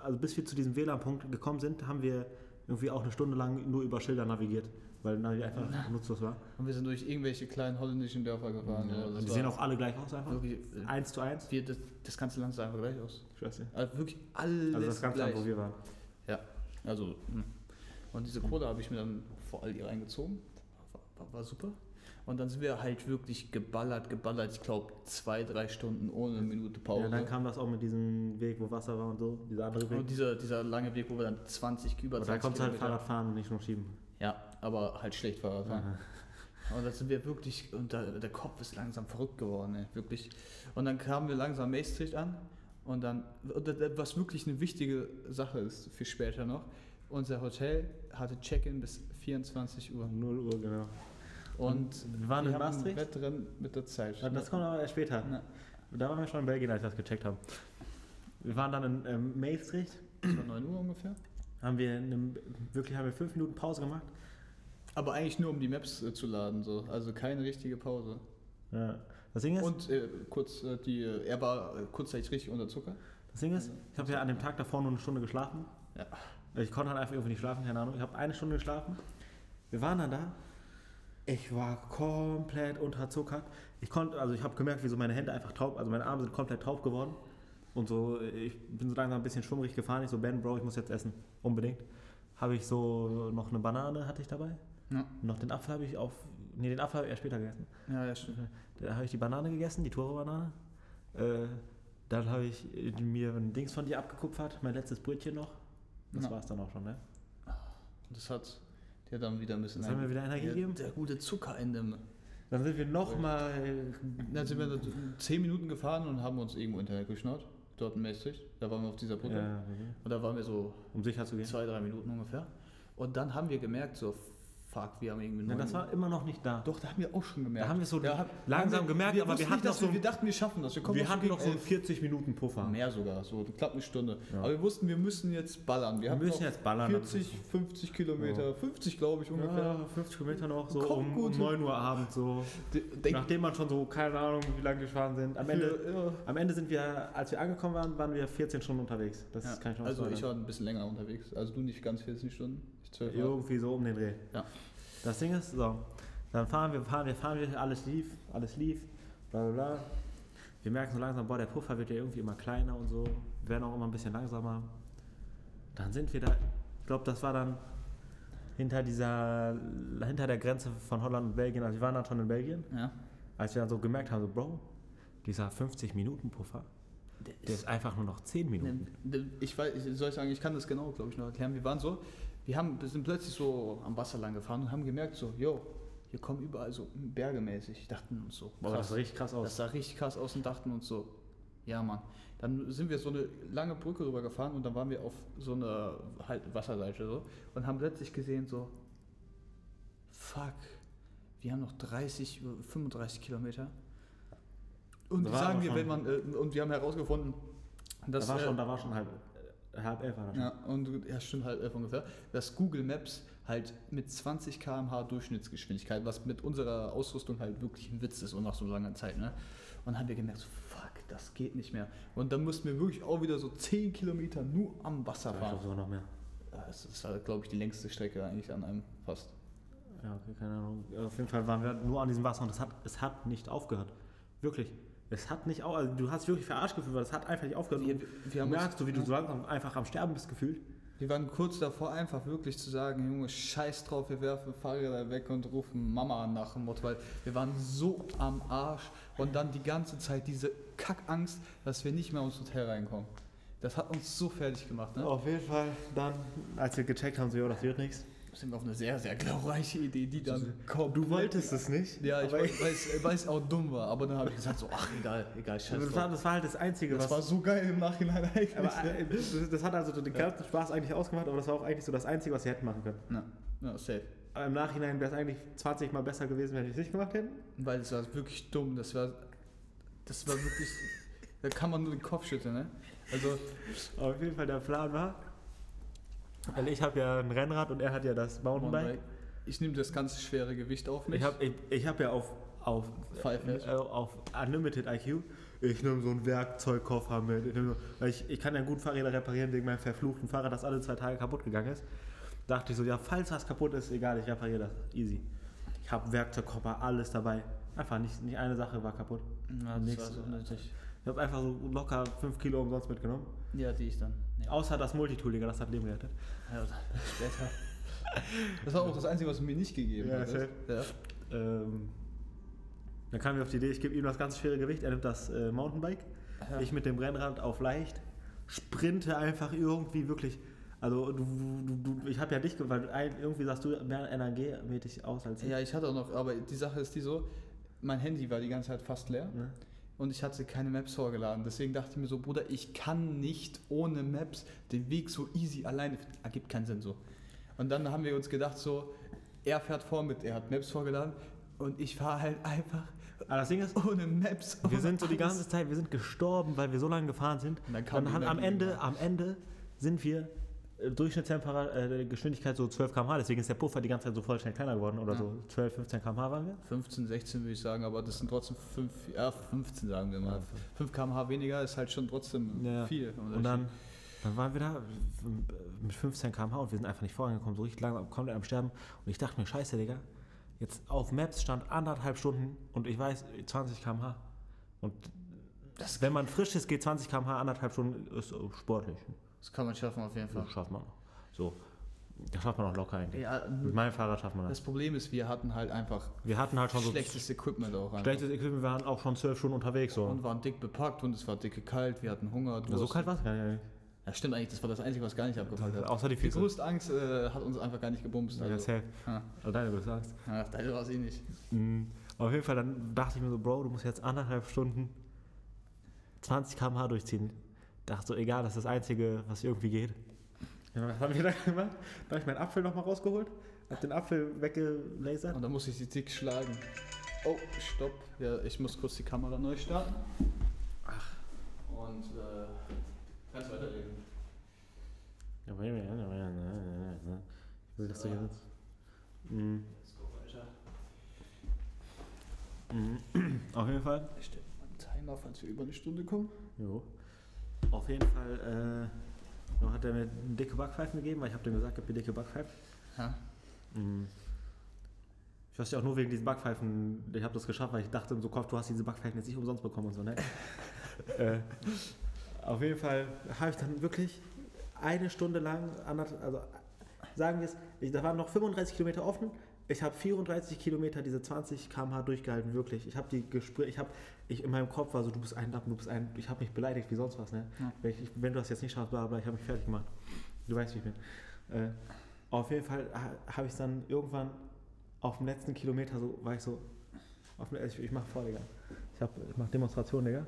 also bis wir zu diesem WLAN-Punkt gekommen sind, haben wir irgendwie auch eine Stunde lang nur über Schilder navigiert, weil Navi einfach nutzlos war. Und wir sind durch irgendwelche kleinen holländischen Dörfer gefahren. Ja, so. Das die sehen auch alle gleich aus einfach. wirklich, äh, Eins zu eins. wir, das, das ganze Land sah einfach gleich aus. Ich weiß nicht. Also wirklich alles Also das ganze gleich. Land, wo wir waren. Ja, also. hm. Und diese Cola habe ich mir dann vor Aldi reingezogen. War, war, war super. Und dann sind wir halt wirklich geballert, geballert. Ich glaube, zwei, drei Stunden ohne eine Minute Pause. Ja, dann kam das auch mit diesem Weg, wo Wasser war und so, dieser andere Weg. und dieser, dieser lange Weg, wo wir dann 20, über Und da 20 konntest du halt Kilometer- Fahrrad fahren und nicht nur schieben. Ja, aber halt schlecht Fahrrad fahren. Aha. Und da sind wir wirklich, und da, der Kopf ist langsam verrückt geworden, ey, wirklich. Und dann kamen wir langsam Maastricht an und dann, was wirklich eine wichtige Sache ist für später noch, unser Hotel hatte Check-in bis 24 Uhr. 0 Uhr, genau. Und wir waren in haben ein Maastricht? Wettrennen mit der Zeit. Ja, Das kommt aber erst später. Ja. Da waren wir schon in Belgien, als wir das gecheckt haben. Wir waren dann in ähm, Maastricht, Das war 9 Uhr ungefähr. haben wir in einem, wirklich haben wir fünf Minuten Pause gemacht. Aber eigentlich nur, um die Maps äh, zu laden, so. also keine richtige Pause. Ja. Das Ding ist, Und äh, kurz, äh, die, äh, er war äh, kurzzeitig richtig unter Zucker. das Ding ist ich habe ja an dem Tag davor nur eine Stunde geschlafen. Ja. Ich konnte halt einfach irgendwie nicht schlafen, keine Ahnung. Ich habe eine Stunde geschlafen. Wir waren dann da. Ich war komplett unterzuckert. Ich konnte, also ich habe gemerkt, wie so meine Hände einfach taub, also meine Arme sind komplett taub geworden. Und so, ich bin so langsam ein bisschen schwummrig gefahren. Ich so, Ben, Bro, ich muss jetzt essen. Unbedingt. Habe ich so noch eine Banane hatte ich dabei. Ja, Noch den Apfel habe ich auf, nee, den Apfel habe ich erst später gegessen. ja, ja stimmt. Da habe ich die Banane gegessen, die Toro-Banane. Äh, dann habe ich mir ein Dings von dir abgekupfert, mein letztes Brötchen noch. Das Ja. war es dann auch schon, ne? Das hat dir dann wieder bisschen. Das hat mir wieder der, gegeben. der gute Zucker in dem. Dann sind wir nochmal. Dann sind wir 10 Minuten gefahren und haben uns irgendwo Internet geschnurrt. Dort in Maastricht. Da waren wir auf dieser Brücke. Ja, Und da waren wir so um sicher zu gehen. zwei, drei Minuten ungefähr. Und dann haben wir gemerkt, so, fuck, wir haben irgendwie. Ja, neun das war immer noch nicht da. Doch, da haben wir auch schon gemerkt. Da haben wir so Da hab- langsam haben gemerkt, aber wir hatten nicht, noch so- wir, wir dachten, wir schaffen das. Wir, kommen wir hatten noch so einen elf. 40 Minuten Puffer. Mehr sogar, so knapp eine Stunde. Ja. Aber wir wussten, wir müssen jetzt ballern. Wir, Wir müssen jetzt ballern. 40, 50 Kilometer, 50 glaube ich ungefähr. Ja, 50 Kilometer noch, so um, gut um hin. 9 Uhr abends. So. De- denk- Nachdem man schon so, keine Ahnung, wie lange gefahren sind. Am Ende, ja. am Ende sind wir, als wir angekommen waren, waren wir 14 Stunden unterwegs. Das Ja, kann ich noch also ich war ein bisschen länger unterwegs. Also du nicht ganz 14 Stunden. Ich 12 Jahre. Irgendwie so um den Dreh. Ja. Das Ding ist, so, dann fahren wir, fahren wir, fahren wir, alles lief, alles lief, bla bla bla. Wir merken so langsam, boah, der Puffer wird ja irgendwie immer kleiner und so, wir werden auch immer ein bisschen langsamer. Dann sind wir da, ich glaube, das war dann hinter dieser, hinter der Grenze von Holland und Belgien, also wir waren dann schon in Belgien, Ja. als wir dann so gemerkt haben, so, Bro, dieser 50-Minuten-Puffer, der ist einfach nur noch 10 Minuten. Ne, Ich weiß, soll ich sagen, ich kann das genau, glaube ich, noch erklären. Wir waren so, wir haben, wir sind plötzlich so am Wasser lang gefahren und haben gemerkt, so, yo, hier kommen überall so Berge mäßig. Dachten uns so, Boah, das sah richtig krass Das aus. sah richtig krass aus und dachten uns so, ja Mann. Dann sind wir so eine lange Brücke rüber gefahren und dann waren wir auf so einer halt Wasserseite so und haben plötzlich gesehen so, fuck, wir haben noch 30, 35 Kilometer. Und sagen wir, wenn man, äh, und wir haben herausgefunden, dass, da war äh, schon, da war schon halb, äh, halb elf war das schon. ja, und ja, stimmt halt elf ungefähr, dass Google Maps halt mit 20 km/h Durchschnittsgeschwindigkeit, was mit unserer Ausrüstung halt wirklich ein Witz ist und nach so langer Zeit, ne? Und dann haben wir gemerkt, so, fuck, das geht nicht mehr. Und dann mussten wir wirklich auch wieder so 10 Kilometer nur am Wasser Ich fahren. glaube sogar noch mehr. Das ist halt, glaube ich, die längste Strecke eigentlich an einem fast. Ja, okay, keine Ahnung. Auf jeden Fall waren wir nur an diesem Wasser und es hat, es hat nicht aufgehört. Wirklich. Es hat nicht auf, also du hast wirklich verarscht gefühlt, weil es hat einfach nicht aufgehört. Wir, wir merkst, du, wie du so langsam einfach am Sterben bist gefühlt. Wir waren kurz davor, einfach wirklich zu sagen, Junge, scheiß drauf, wir werfen Fahrräder weg und rufen Mama an nach dem Motto, weil wir waren so am Arsch und dann die ganze Zeit diese Kackangst, dass wir nicht mehr ins Hotel reinkommen. Das hat uns so fertig gemacht, ne? Auf jeden Fall dann, als wir gecheckt haben, so, ja, das wird nichts. Sind wir auf eine sehr, sehr glorreiche Idee, die dann kommt. Du wolltest es nicht. Ja, ich weiß, weil es auch dumm war, aber dann habe ich gesagt, so, ach, egal, egal, scheiß das, war, das war halt das Einzige, Das was. war so geil im Nachhinein eigentlich. aber, ne? äh, das, das hat also den ganzen Spaß eigentlich ausgemacht, aber das war auch eigentlich so das Einzige, was wir hätten machen können. ja, ja, safe. Aber im Nachhinein wäre es eigentlich 20 Mal besser gewesen, wenn wir es nicht gemacht hätten. Weil es war wirklich dumm. Das war, das war wirklich, da kann man nur den Kopf schütteln, ne? Also, Aber auf jeden Fall der Plan war, weil ich habe ja ein Rennrad und er hat ja das Mountainbike. ich nehme das ganze schwere Gewicht auf mich. Ich habe ich, ich hab ja auf, auf, äh, auf Unlimited IQ, ich nehme so einen Werkzeugkoffer mit. Ich, nehm ich, ich kann ja gut Fahrräder reparieren wegen meinem verfluchten Fahrrad, das alle zwei Tage kaputt gegangen ist. Dachte ich so, ja, falls was kaputt ist, egal, ich repariere das. Easy. Ich habe Werkzeugkoffer, alles dabei. Einfach nicht, nicht eine Sache war kaputt. ja, das war so. Ich habe einfach so locker 5 Kilo umsonst mitgenommen. Ja, die ich dann. Ja, Außer das Multitool, Digga, das hat Leben gerettet. ja später. Das war auch das Einzige, was du mir nicht gegeben Ja, hast. Ja. Ähm, dann kamen wir auf die Idee, ich gebe ihm das ganz schwere Gewicht, er nimmt das äh, Mountainbike. Ja. Ich mit dem Rennrad auf leicht, sprinte einfach irgendwie wirklich. Also du, du, du ich habe ja dich, weil irgendwie sahst du mehr NRG-mäßig aus als ich. ja, ich hatte auch noch, aber die Sache ist die so, mein Handy war die ganze Zeit fast leer. Ne? Und ich hatte keine Maps vorgeladen. Deswegen dachte ich mir so, Bruder, ich kann nicht ohne Maps den Weg so easy alleine. Ergibt keinen Sinn so. Und dann haben wir uns gedacht so, er fährt vor mit, er hat Maps vorgeladen und ich fahre halt einfach Aber das Ding ist, ohne Maps. wir ohne sind so die ganze Zeit, wir sind gestorben, weil wir so lange gefahren sind. Und dann kam Dann haben, am Ende, am Ende sind wir äh, Durchschnittstemperatur, äh, so 12 km/h, deswegen ist der Puffer die ganze Zeit so voll schnell kleiner geworden oder Ja. so 12, 15 km/h waren wir. 15, 16 würde ich sagen, aber das sind trotzdem 5, ja 15 sagen wir mal. 5 km/h weniger ist halt schon trotzdem Ja. viel. Und dann, dann waren wir da mit 15 km/h und wir sind einfach nicht vorangekommen, so richtig langsam, komplett am Sterben. Und ich dachte mir, scheiße, Digga, jetzt auf Maps stand anderthalb Stunden und ich weiß 20 km/h. Und Das- wenn man frisch ist, geht 20 km/h anderthalb Stunden, ist äh, sportlich. Das kann man schaffen auf jeden Fall. Das schafft man. So, das schafft man auch locker eigentlich. Ja, Mit meinem Fahrrad schafft man das. das Problem ist, wir hatten halt einfach Wir hatten halt schon so schlechtes Equipment auch. einfach. schlechtes Equipment, wir waren auch schon zwölf Stunden unterwegs. So, Und waren dick bepackt und es war dicke kalt, wir hatten Hunger. Ja, so kalt war es gar nicht. Ja, stimmt eigentlich, das war das Einzige, was gar nicht abgepackt hat. Außer die Die Füße. größte Angst äh, hat uns einfach gar nicht gebumst. Ja, Also. safe. Ja. Also deine größte Angst. Ja, deine war es eh nicht. Mhm. Auf jeden Fall, dann dachte ich mir so, Bro, du musst jetzt anderthalb Stunden 20 km/h durchziehen. Dachte so, egal, das ist das Einzige, was irgendwie geht. Ja, was haben wir da gemacht? Da habe ich meinen Apfel nochmal rausgeholt, hab den Apfel weggelasert. Und dann musste ich sie dick schlagen. Oh, stopp. Ja, ich muss kurz die Kamera neu starten. Ach. Und äh, kannst weiterreden. Ja, aber ja, ja, ja, ja, ja, will, du hier sitzt. Mhm. Let's go weiter. Mhm. Auf jeden Fall. Ich stelle mal einen Timer, falls wir über eine Stunde kommen. Jo. Auf jeden Fall äh, hat er mir dicke Backpfeifen gegeben, weil ich habe dem gesagt, gib mir dicke Backpfeifen. Ja. Mhm. Ich weiß ja auch nur wegen diesen Backpfeifen, ich habe das geschafft, weil ich dachte im so Kopf, du hast diese Backpfeifen jetzt nicht umsonst bekommen und so, ne? äh, auf jeden Fall habe ich dann wirklich eine Stunde lang, also sagen wir es, da waren noch 35 Kilometer offen, ich habe 34 Kilometer diese 20 km/h durchgehalten, wirklich. Ich habe die Gespräche, ich habe, ich in meinem Kopf war so, du bist ein Lappen, du bist ein, ich habe mich beleidigt wie sonst was, ne? Ja. Wenn, ich, wenn du das jetzt nicht schaffst, bla bla, ich habe mich fertig gemacht. Du weißt, wie ich bin. Äh, auf jeden Fall ha, habe ich dann irgendwann auf dem letzten Kilometer so, war ich so, auf, dem- ich, ich mache vor, Digga. Ich, hab, ich mache Demonstration, Digga.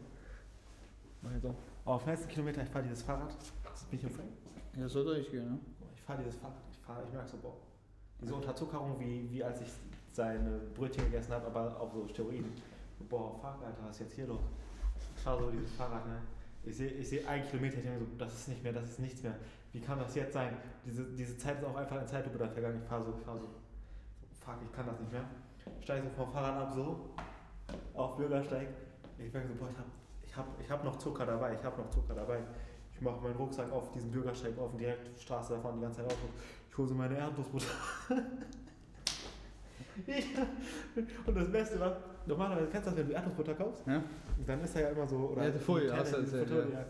Mach ich so. Auf dem letzten Kilometer, ich fahre dieses Fahrrad. Das bin ich im Frame. Ja, soll durchgehen, ne? Ich fahre dieses Fahrrad. Ich fahre, ich merke so, boah. Diese Unterzuckerung, wie, wie als ich seine Brötchen gegessen habe, aber auf so Steroiden. Boah, fuck, Alter, was ist jetzt hier los? Ich fahre so dieses Fahrrad, ne? Ich sehe ich seh einen Kilometer, ich denke so, das ist nicht mehr, das ist nichts mehr. Wie kann das jetzt sein? Diese, diese Zeit ist auch einfach in Zeitlupe da vergangen. Ich fahre so, ich fahre so, fuck, ich kann das nicht mehr. Steige so vom Fahrrad ab, so, auf Bürgersteig. Ich merke so, boah, ich habe ich hab, ich hab noch Zucker dabei, ich habe noch Zucker dabei. Ich mache meinen Rucksack auf diesen Bürgersteig auf und direkt Straße davon die ganze Zeit auf. Hole so meine Erdnussbutter. und das Beste war, normalerweise kennst du das, wenn du Erdnussbutter kaufst? Ja. Dann ist da ja immer so. Oder Ja, die Folie, hast du diese erzählt, Folie, ja.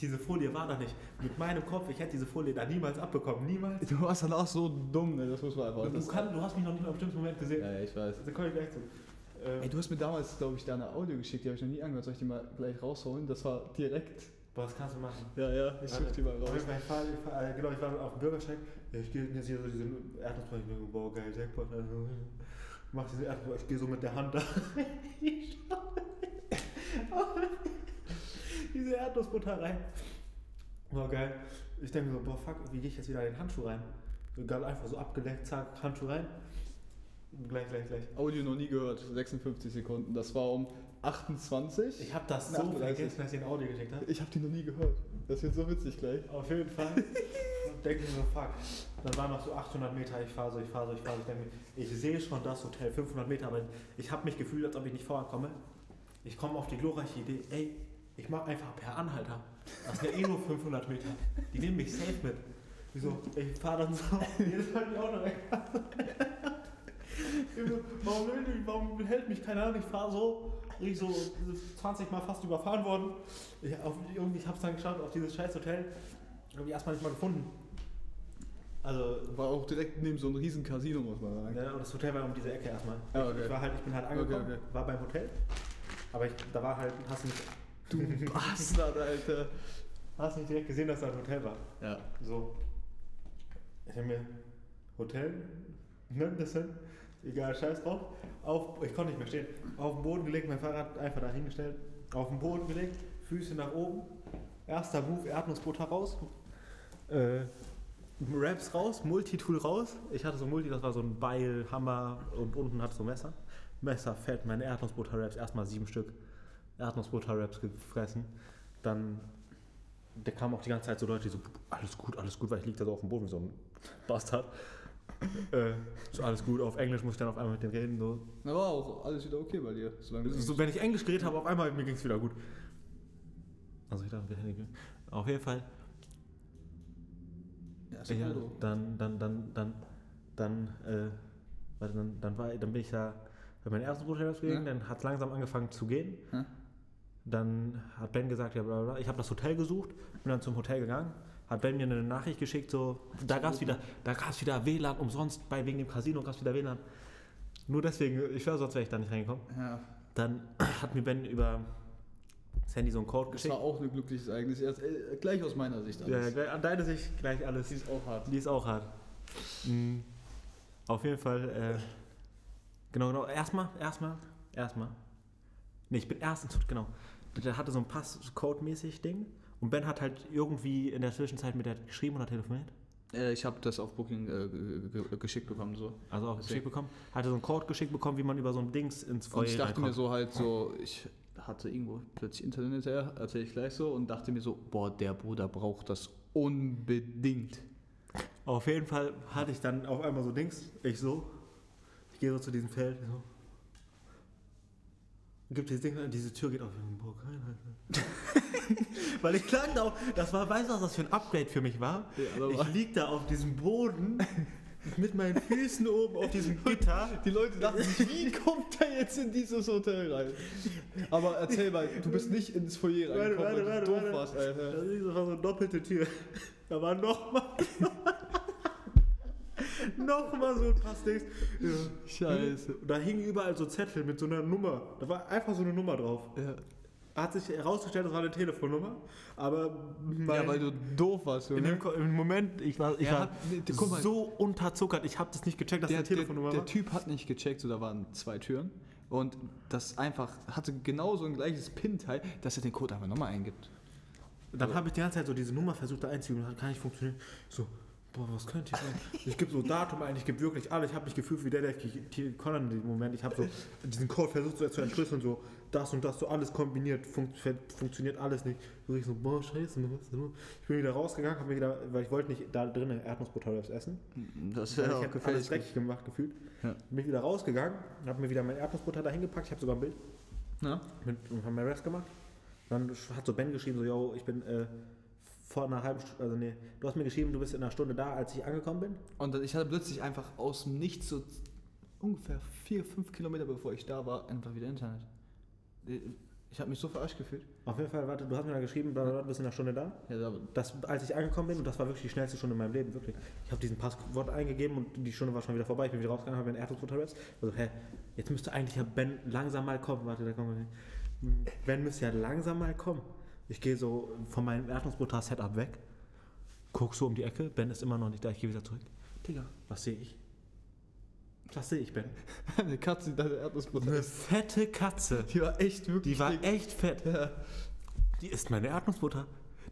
diese Folie war da nicht. Mit meinem Kopf, ich hätte diese Folie da niemals abbekommen. Niemals. Du warst dann auch so dumm, ne? das muss man einfach. Du, kann, du hast mich noch nicht mal im bestimmten Moment gesehen. ja, ich weiß. Da komme ich gleich zu. Ähm, Ey, du hast mir damals, glaube ich, da eine Audio geschickt, die habe ich noch nie angehört. Soll ich die mal gleich rausholen? Das war direkt. Was kannst du machen? Ja, ja, ich such die mal raus. Ich, fahr, ich, fahr, äh, genau, ich war auf dem Bürgersteig. Ich gehe jetzt hier so diese Erdnussbrot. Ich denke, boah, geil, Jackpot. Also, ich mach diese Erdnussbrot. Ich gehe so mit der Hand da. Ich schau- diese Erdnussbutter rein. War geil. Ich denke mir so, boah, fuck, wie gehe ich jetzt wieder in den Handschuh rein? So geil, einfach so abgeleckt, zack, Handschuh rein. Gleich, gleich, gleich. Audio noch nie gehört, 56 Sekunden. Das war um 28. Ich habe das so 38. vergessen, dass ich ein Audio geschickt habe. Ich habe die noch nie gehört. Das wird so witzig gleich. Auf jeden Fall. denke mir so, fuck. Dann waren noch so 800 Meter, ich fahre so, ich fahre so, ich fahre so. Ich ich sehe schon das Hotel, 500 Meter, aber ich habe mich gefühlt, als ob ich nicht vorankomme. Ich komme auf die glorreiche Idee, ey, ich mache einfach per Anhalter. Das sind ja eh nur 500 Meter. Die nehmen mich safe mit. Wieso? Ich fahre dann so, jedes Mal die Auto weg. Ich warum, ich, warum hält mich keiner an? Ich fahre so, ich so 20 Mal fast überfahren worden. Ich, auf, irgendwie, ich habe es dann geschafft, auf dieses scheiß Hotel. Irgendwie erstmal nicht mal gefunden. Also, War auch direkt neben so einem riesen Casino, muss man sagen. ja, und das Hotel war um diese Ecke erstmal. Ah, okay. Ich, war halt, ich bin halt angekommen, Okay, okay. war beim Hotel. Aber ich, da war halt, hast du nicht, Du Bastard, Alter. hast nicht direkt gesehen, dass da ein Hotel war. Ja. So. Ich habe mir Hotel, ne, das sind, egal, scheiß drauf. Auf, ich konnte nicht mehr stehen. Auf den Boden gelegt, mein Fahrrad einfach da hingestellt. Auf den Boden gelegt, Füße nach oben. Erster Move, Erdnussbutter raus. Äh, Raps raus, Multitool raus. Ich hatte so Multi, das war so ein Beil, Hammer und unten hatte so ein Messer. Messer fett, meine Erdnussbutter-Raps, erstmal sieben Stück Erdnussbutter-Raps gefressen. Dann, der kam auch die ganze Zeit so Leute, die so, alles gut, alles gut, weil ich lieg da so auf dem Boden wie so ein Bastard. Äh, so alles gut, auf Englisch muss ich dann auf einmal mit denen reden. So. Da war auch alles wieder okay bei dir. Solange So, wenn ich Englisch geredet habe, auf einmal mir ging es wieder gut. Also ich dachte, auf jeden Fall ja, ist Ja, dann, dann, dann, dann, dann, äh, warte, dann, dann, war, dann bin ich da bei meinem ersten Bruder gegangen, Ja. dann hat es langsam angefangen zu gehen. Ja. Dann hat Ben gesagt, ja, bla, bla, bla. ich habe das Hotel gesucht, bin dann zum Hotel gegangen, hat Ben mir eine Nachricht geschickt, so, da gab es wieder, da gab's wieder WLAN umsonst, bei wegen dem Casino gab es wieder WLAN. Nur deswegen, ich höre, sonst wäre ich da nicht reingekommen. Ja, Dann hat mir Ben über das Handy so einen Code das geschickt. war auch ein glückliches Ereignis. Erst, äh, gleich aus meiner Sicht Ja, alles. gleich- an deine Sicht gleich alles. Die ist auch hart. Die ist auch hart. Mhm. Auf jeden Fall, äh, genau, genau. Erstmal, erstmal, erstmal. Ne, ich bin erstens, genau. Der hatte so ein Passcode-mäßig Ding. Und Ben hat halt irgendwie in der Zwischenzeit mit der geschrieben oder telefoniert. Äh, ich habe das auf Booking äh, ge- ge- geschickt bekommen. so. Also auch geschickt bekommen. Hatte so einen Code geschickt bekommen, wie man über so ein Dings ins Feuer Und ich dachte mir so halt so, ich hatte irgendwo plötzlich Internet her, erzähle ich gleich so, und dachte mir so, boah, der Bruder braucht das unbedingt. Auf jeden Fall hatte ich dann auf einmal so Dings. Ich so. Ich gehe so zu diesem Feld. So. Gibt dieses Ding, diese Tür geht auf. Weil ich klang da auch. Das war, weißt du, was das für ein Upgrade für mich war? Ja, ich lieg da auf diesem Boden mit meinen Füßen oben auf diesem Gitter. Die Leute dachten sich, wie kommt er jetzt in dieses Hotel rein? Aber erzähl mal, du bist nicht ins Foyer reingekommen, weil du doof warst, Alter. Das ist- das war so eine doppelte Tür. Da war nochmal. nochmal so ein paar Dings. Ja. Scheiße. Da hingen überall so Zettel mit so einer Nummer. Da war einfach so eine Nummer drauf. Ja. Hat sich herausgestellt, das war eine Telefonnummer. Aber ja, weil du doof warst, in Junge. dem im Moment, ich war, ich Er war hat- mal. so unterzuckert. Ich habe das nicht gecheckt, dass der, das eine Telefonnummer der, war. der Typ hat nicht gecheckt, so da waren zwei Türen. Und das einfach hatte genauso ein gleiches PIN-Teil, dass er den Code einfach nochmal eingibt. Dann habe ich die ganze Zeit so diese Nummer versucht da einzugeben und hat gar nicht funktioniert. So, boah, was könnte ich sein? Ich gebe so Datum ein, ich gebe wirklich alles. Ich habe mich gefühlt wie der, der. Conan in diesem Moment. Ich habe so diesen Code versucht so zu entschlüsseln, so das und das, so alles kombiniert, fun funktioniert alles nicht. So ich so, boah, scheiße? Ich bin wieder rausgegangen, habe mir wieder, weil ich wollte nicht da drinnen Erdnussbutter essen. Das wäre ich alles gefährlich. dreckig gemacht gefühlt. Ja. Bin ich wieder rausgegangen, habe mir wieder mein Erdnussbutter da hingepackt. Ich habe sogar ein Bild Ja? mit und haben mir Rest gemacht. Dann hat so Ben geschrieben, so, yo, ich bin äh, vor einer halben Stunde, also nee, du hast mir geschrieben, du bist in einer Stunde da, als ich angekommen bin. Und ich hatte plötzlich einfach aus dem Nichts so ungefähr vier, fünf Kilometer bevor ich da war, einfach wieder Internet. Ich Ich habe mich so verarscht gefühlt. Auf jeden Fall, warte, du hast mir da geschrieben, bla, bla, du bist in einer Stunde da. Ja, da, Das, als ich angekommen bin, und das war wirklich die schnellste Stunde in meinem Leben, wirklich. Ich habe diesen Passwort eingegeben und die Stunde war schon wieder vorbei. Ich bin wieder rausgegangen, habe mir ein Erdnussbutter. Also, hä, jetzt müsste eigentlich ja Ben langsam mal kommen. Warte, da kommen wir. hin. Ben müsste ja langsam mal kommen. Ich gehe so von meinem Erdnussbutter-Setup weg, guck so um die Ecke, Ben ist immer noch nicht da, ich gehe wieder zurück. Digga, was sehe ich? Was sehe ich, Ben? eine Katze, die deine Erdnussbutter Eine ist. fette Katze. Die war echt wirklich Die war dick. echt fett. Ja. Die ist meine Erdnussbutter.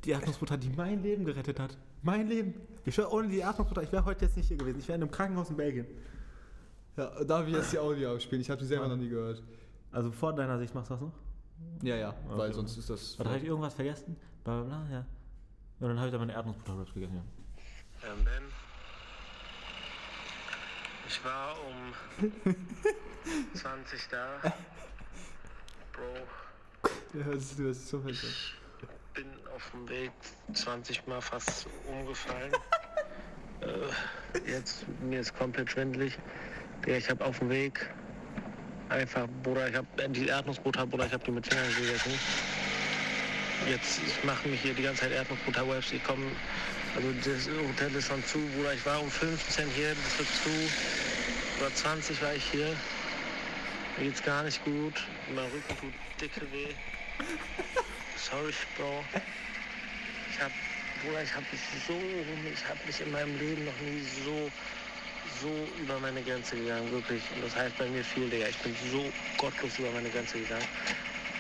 Die Erdnussbutter, die mein Leben gerettet hat. Mein Leben. Ich schwör, ohne die Erdnussbutter, ich wäre heute jetzt nicht hier gewesen. Ich wäre in einem Krankenhaus in Belgien. ja, darf ich jetzt die Audio abspielen? Ich habe sie selber noch nie gehört. Also vor deiner Sicht machst du das noch? Ja, ja, weil Okay. sonst ist das. Oder habe ich irgendwas vergessen? Bla bla bla, ja. Und dann habe ich da meine Erdnussbutter gegessen, ja. Ähm, Ben, ich war um 20 da. Bro, Ja, das ist, das ist so fett. bin auf dem Weg 20 Mal fast umgefallen. äh, jetzt, mir ist komplett schwindelig. Ja, ich habe auf dem Weg einfach, Bruder, ich habe die Erdnussbutter, Bruder, ich habe die mit Fingern gegessen. Jetzt, ich mache mich hier die ganze Zeit Erdnussbutter-Webs. Ich komme, also das Hotel ist schon zu, Bruder. Ich war um 15 hier, das wird zu. Über 20 war ich hier. Mir geht's gar nicht gut. Mein Rücken tut dicke weh. Sorry, Bro. Ich hab, Bruder, ich hab mich so, ich hab mich in meinem Leben noch nie so, so über meine Grenze gegangen, wirklich. Und das heißt bei mir viel, Digga. Ich bin so gottlos über meine Grenze gegangen.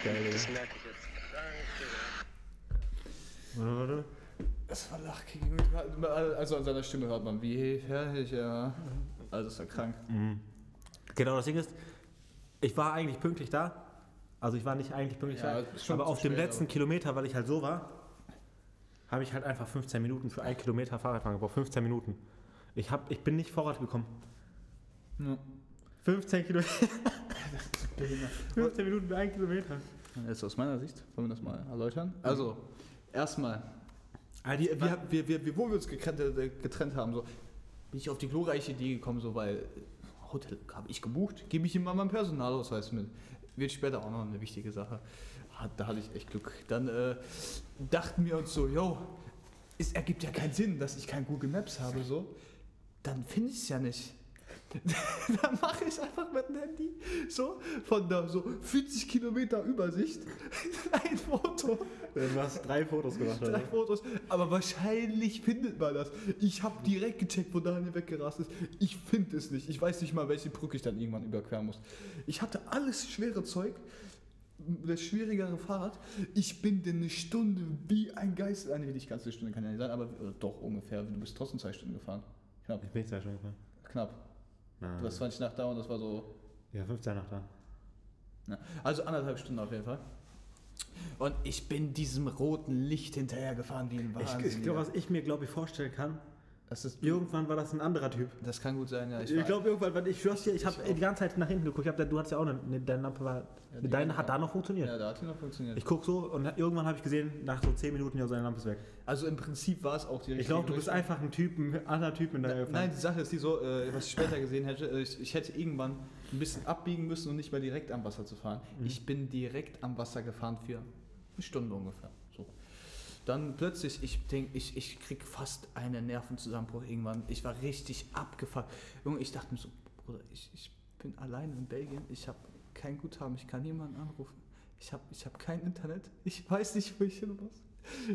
Geil, Das merke ich jetzt. Krank, Digga. Warte, warte. Das war Lachkick. Also an seiner Stimme hört man, wie fertig, ja. Also ist er krank. Genau, das Ding ist, ich war eigentlich pünktlich da. Also ich war nicht eigentlich pünktlich Ja, da. Aber auf dem letzten aber- Kilometer, weil ich halt so war, habe ich halt einfach 15 Minuten für ein Kilometer Fahrradfahren gebraucht. 15 Minuten. Ich, hab, ich bin nicht Vorrat gekommen. Ja. 15 Kilometer. 15 Minuten für ein Kilometer. Jetzt aus meiner Sicht, wollen wir das mal erläutern? Also, erstmal, Ah, wir, wir, wir, wir, wir, wo wir uns getrennt, äh, getrennt haben, so, bin ich auf die glorreiche Idee gekommen, so, weil äh, Hotel habe ich gebucht, gebe ich ihm mal meinen Personalausweis mit. Wird später auch noch eine wichtige Sache. Hat- Da hatte ich echt Glück. Dann äh, dachten wir uns so, yo, es ergibt ja keinen Sinn, dass ich kein Google Maps habe, so. Dann finde ich es ja nicht. dann mache ich einfach mit dem Handy so von da so 40 Kilometer Übersicht ein Foto, Du hast drei Fotos gemacht, drei Fotos, aber wahrscheinlich findet man das. Ich habe direkt gecheckt, wo Daniel weggerast ist. Ich finde es nicht. Ich weiß nicht mal, welche Brücke ich dann irgendwann überqueren muss. Ich hatte alles schwere Zeug, das schwierigere Fahrrad. Ich bin denn eine Stunde wie ein Geist. Ah, nee, nicht ganz eine Stunde kann ja nicht sein, aber äh, doch ungefähr. Du bist trotzdem zwei Stunden gefahren. Knapp, Ich bin zwei Stunden gefahren. knapp. Nein. Du warst 20 nach da und das war so Ja, 15 nach da. Ja, also anderthalb Stunden auf jeden Fall. Und ich bin diesem roten Licht hinterher gefahren wie ein Ich, Wahnsinn. ich glaube, was ich mir, glaube ich, vorstellen kann, irgendwann war das ein anderer Typ. das kann gut sein, ja. Ich, war- glaube irgendwann, weil ich schwör's dir, ich habe Ich auch. die ganze Zeit nach hinten geguckt. Ich hab, du hattest ja auch eine, ne, deine Lampe war, Ja, deine hat da noch funktioniert. Ja, da hat die noch funktioniert. Ich guck so und irgendwann habe ich gesehen, nach so 10 Minuten, ja, seine Lampe ist weg. also im Prinzip war es auch die Ich glaube, du bist einfach ein Typ, ein anderer Typ in der Nein, nein, die Sache ist die so, äh, was ich später gesehen hätte, äh, ich, ich hätte irgendwann ein bisschen abbiegen müssen und nicht mehr direkt am Wasser zu fahren. Mhm. Ich bin direkt am Wasser gefahren für eine Stunde ungefähr. Dann plötzlich, ich denke, ich, ich krieg fast einen Nervenzusammenbruch irgendwann. Ich war richtig abgefuckt. Ich dachte mir so, Bruder, ich, ich bin allein in Belgien, ich habe kein Guthaben, ich kann niemanden anrufen. Ich habe ich hab kein Internet, ich weiß nicht, wo ich hin muss.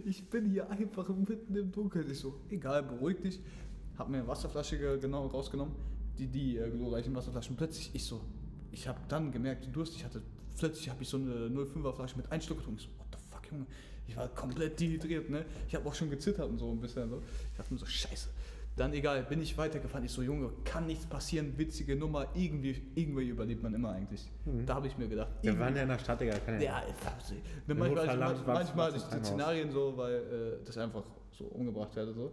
Ich bin hier einfach mitten im Dunkeln. Ich so, egal, beruhig dich. Hab mir eine Wasserflasche ge- genau rausgenommen, die, die äh, glorreichen Wasserflaschen. Plötzlich, ich so, ich habe dann gemerkt, Durst ich hatte. Plötzlich habe ich so eine 05er Flasche mit einem Schluck getrunken. Ich so, fuck, Junge. Ich war komplett dehydriert, ne? Ich habe auch schon gezittert und so ein bisschen. So. Ich dachte mir so, scheiße. Dann egal, bin ich weitergefahren. Ich so, Junge, kann nichts passieren, witzige Nummer. Irgendwie, irgendwie überlebt man immer eigentlich. Da habe ich mir gedacht. Wir waren ja in der Stadt, Digga. Kann ja. ja, ich. Ne, manchmal, Notfall manchmal, wartest die Szenarien so, weil äh, das einfach so umgebracht werde. So.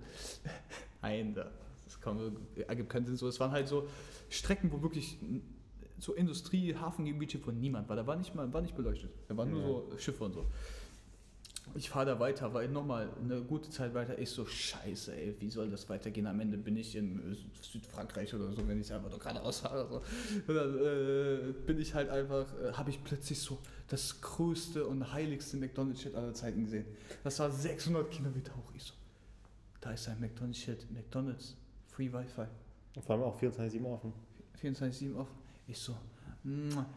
Nein, da- das kann, ergibt keinen Sinn. So, es waren halt so Strecken, wo wirklich so Industrie, Hafengebiete von niemand war. Da war nicht mal war nicht beleuchtet. Da waren nur Ja. so Schiffe und so. Ich fahre da weiter, weil nochmal eine gute Zeit weiter. Ich so, scheiße, ey, wie soll das weitergehen? Am Ende bin ich in äh, Südfrankreich oder so, wenn ich einfach nur geradeaus fahre. So. Und dann äh, bin ich halt einfach, äh, habe ich plötzlich so das größte und heiligste McDonald's-Shit aller Zeiten gesehen. Das war 600 Kilometer hoch. Ich so, da ist ein McDonald's-Shit, McDonald's, Free Wi-Fi. Und vor allem auch 24-7 offen. 24-7 offen. Ich so.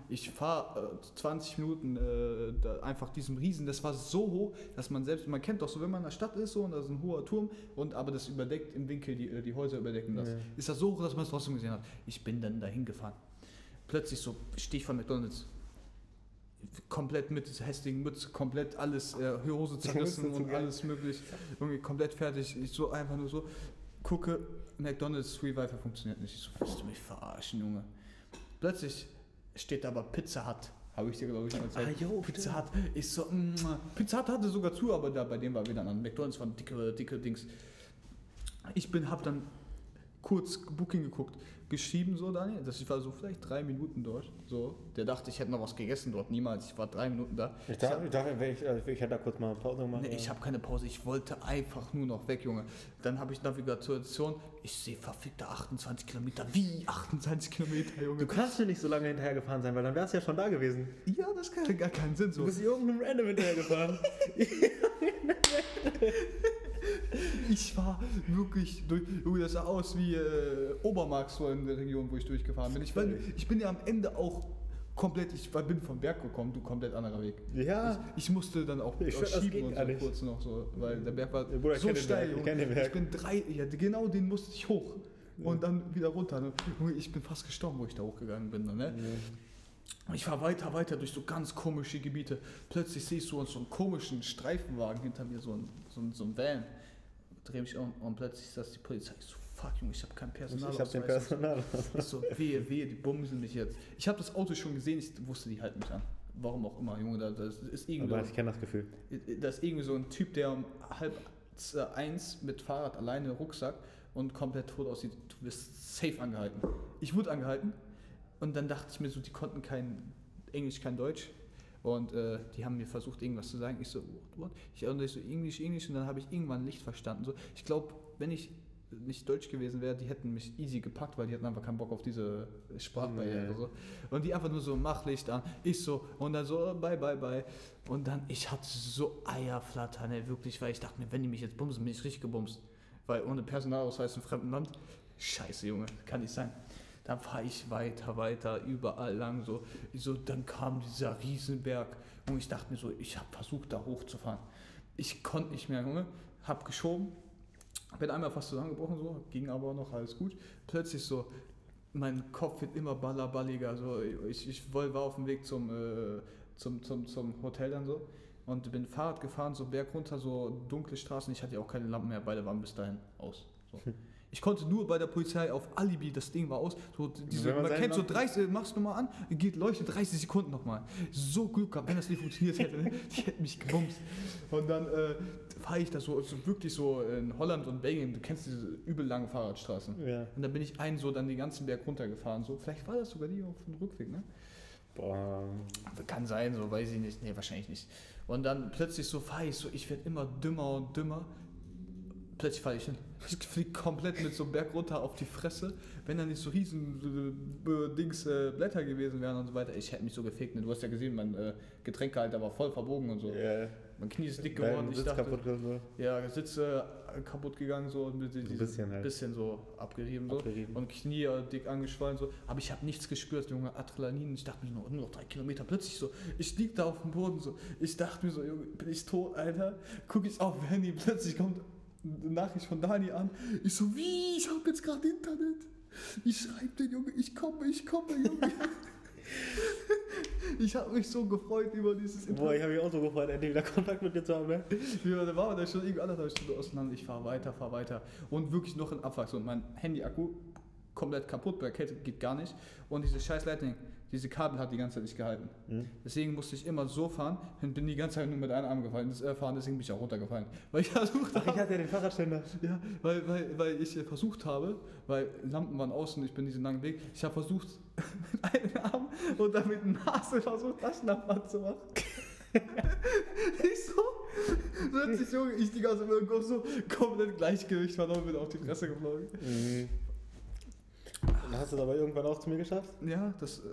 Ich fahre äh, 20 Minuten äh, da einfach diesem Riesen, das war so hoch, dass man selbst, man kennt doch so, wenn man in der Stadt ist so und da ist ein hoher Turm und aber das überdeckt im Winkel die, äh, die Häuser überdecken das. Ja. Ist das so hoch, dass man es trotzdem gesehen hat. Ich bin dann dahin gefahren. Plötzlich so, stehe ich vor McDonalds. Komplett mit hässlichen Mütze, komplett alles, äh, Hose zerrissen und alles möglich. Irgendwie komplett fertig. Ich so einfach nur so, gucke, McDonalds Free Wi-Fi funktioniert nicht. Ich so, willst du mich verarschen, Junge? Plötzlich steht aber Pizza Hut. Habe ich dir, glaube ich, schon erzählt. Ah, jo, Pizza Hut. Ich so, mm, Pizza Hut hatte sogar zu, aber da, bei dem war wieder an. McDonalds waren dicke, dicke Dings. Ich bin, hab dann kurz Booking geguckt, geschrieben so, Daniel, ich war so vielleicht drei Minuten dort. So, der dachte, ich hätte noch was gegessen dort. Niemals. Ich war drei Minuten da. Ich dachte, ich, dachte ich, ich, ich hätte da kurz mal Pause gemacht. Nee, ich habe keine Pause, ich wollte einfach nur noch weg, Junge. Dann habe ich Navigation, ich sehe verfickte 28 Kilometer. Wie 28 Kilometer, Junge? Du kannst mir nicht so lange hinterhergefahren sein, weil dann wärst du ja schon da gewesen. ja, das kann gar keinen Sinn. Du So. bist irgendeinem Random hinterhergefahren. Ich war wirklich durch, Junge, das sah aus wie äh, Obermarkt so in der Region, wo ich durchgefahren bin. Ich, war, ich bin ja am Ende auch komplett, ich war, bin vom Berg gekommen, du komplett anderer Weg. ja. Ich, ich musste dann auch, Ich auch schieben und so alles. kurz noch so, weil der Berg war Bruder, so steil. Berg, ich bin drei, ja, genau den musste ich hoch und dann wieder runter. Junge, Ich bin fast gestorben, wo ich da hochgegangen bin. Ne? Ich fahr weiter, weiter durch so ganz komische Gebiete. Plötzlich sehe ich so, so einen komischen Streifenwagen hinter mir, so ein, so ein, so ein Van. Dreh mich um und plötzlich ist das die Polizei. Ich so, fuck, Junge, ich habe kein Personal. ich hab den Personal. Ich so, wehe, wehe, die bumsen mich jetzt. Ich habe das Auto schon gesehen, ich wusste, die halten mich an. Warum auch immer, Junge, da- das ist irgendwie, Aber ich kenne das Gefühl. das ist irgendwie so ein Typ, der um halb eins mit Fahrrad alleine Rucksack und komplett tot aussieht. Du wirst safe angehalten. Ich wurde angehalten und dann dachte ich mir so, die konnten kein Englisch, kein Deutsch. Und äh, die haben mir versucht, irgendwas zu sagen. Ich so, what, what? Ich, und ich so, Englisch, Englisch. Und dann habe ich irgendwann Licht verstanden. So, ich glaube, wenn ich nicht deutsch gewesen wäre, die hätten mich easy gepackt, weil die hatten einfach keinen Bock auf diese Sprachbarriere. Nee. So. Und die einfach nur so, mach Licht an. Ich so, und dann so, bye, bye, bye. Und dann, ich hatte so Eierflattern, ey, wirklich, weil ich dachte mir, wenn die mich jetzt bumsen, bin ich richtig gebumst. Weil ohne Personalausweis im fremden Land, scheiße, Junge, kann nicht sein. Dann fahre ich weiter, weiter, überall lang so. So. Dann kam dieser Riesenberg und ich dachte mir so, ich habe versucht, da hochzufahren. Ich konnte nicht mehr, Junge, hab geschoben, bin einmal fast zusammengebrochen, so, ging aber noch alles gut. Plötzlich so, mein Kopf wird immer ballerballiger. So, ich, ich war auf dem Weg zum, äh, zum, zum, zum Hotel dann so und bin Fahrrad gefahren, so berg runter, so dunkle Straßen. Ich hatte ja auch keine Lampen mehr, beide waren bis dahin aus. So. Ich konnte nur bei der Polizei auf Alibi, das Ding war aus. So, diese, man kennt so Lampen- 30, machst du mal an, geht leuchtet 30 Sekunden nochmal. So Glück gehabt, wenn das nicht funktioniert hätte, ne? die hätten mich gebumst. Und dann äh, fahre ich da so, so wirklich so in Holland und Belgien, du kennst diese übel langen Fahrradstraßen. Ja. Und dann bin ich einen so dann den ganzen Berg runtergefahren. So. Vielleicht war das sogar die auf dem Rückweg, ne? Boah. Kann sein, so weiß ich nicht. Nee, wahrscheinlich nicht. Und dann plötzlich so fahre ich so, ich werde immer dümmer und dümmer. Plötzlich falle ich hin. Ich fliege komplett mit so einem Berg runter auf die Fresse. Wenn da nicht so riesen äh, Dings äh, Blätter gewesen wären und so weiter, ich hätte mich so gefickt. Ne? Du hast ja gesehen, mein äh, Getränkehalter war voll verbogen und so. Ja. Mein Knie ist dick geworden. Dein Ich Sitz dachte, kaputt so. ja, Sitze äh, kaputt gegangen so und mit Ein bisschen halt. bisschen so abgerieben so. Abgerieben. und Knie äh, dick angeschwollen so. Aber ich habe nichts gespürt, Junge, Adrenalin. Ich dachte mir nur, nur noch drei Kilometer. Plötzlich so, ich lieg da auf dem Boden so. Ich dachte mir so, Junge, bin ich tot, Alter? Guck ich auf Handy, plötzlich kommt eine Nachricht von Dani an. Ich so, wie? Ich habe jetzt gerade Internet. Ich schreibe den Junge, ich komme, ich komme, Junge. ich habe mich so gefreut über dieses Internet. Boah, ich habe mich auch so gefreut, endlich wieder Kontakt mit dir zu haben, ne? Ja, da wir da schon irgendwie anderthalb Stunden auseinander. Ich fahre weiter, fahre weiter. Und wirklich noch in Abwachs. Und mein Handy-Akku komplett kaputt, bei Kälte geht gar nicht. Und diese scheiß Lightning, diese Kabel hat die ganze Zeit nicht gehalten. Mhm. Deswegen musste ich immer so fahren und bin die ganze Zeit nur mit einem Arm gefallen. Das äh, fahren, deswegen bin ich auch runtergefallen. Weil ich versucht Ach, ich habe, hatte ja den Fahrradständer. ja, weil, weil, weil ich versucht habe, weil Lampen waren außen, ich bin diesen langen Weg, ich habe versucht, mit einem Arm und dann mit dem Nase versucht, Taschenlampe anzumachen. ich so, plötzlich so, ich die ganze Zeit im Kopf so komplett Gleichgewicht verloren, bin auf die Fresse geflogen. Mhm. Dann hast du es aber irgendwann auch zu mir geschafft. Ja, das. Äh,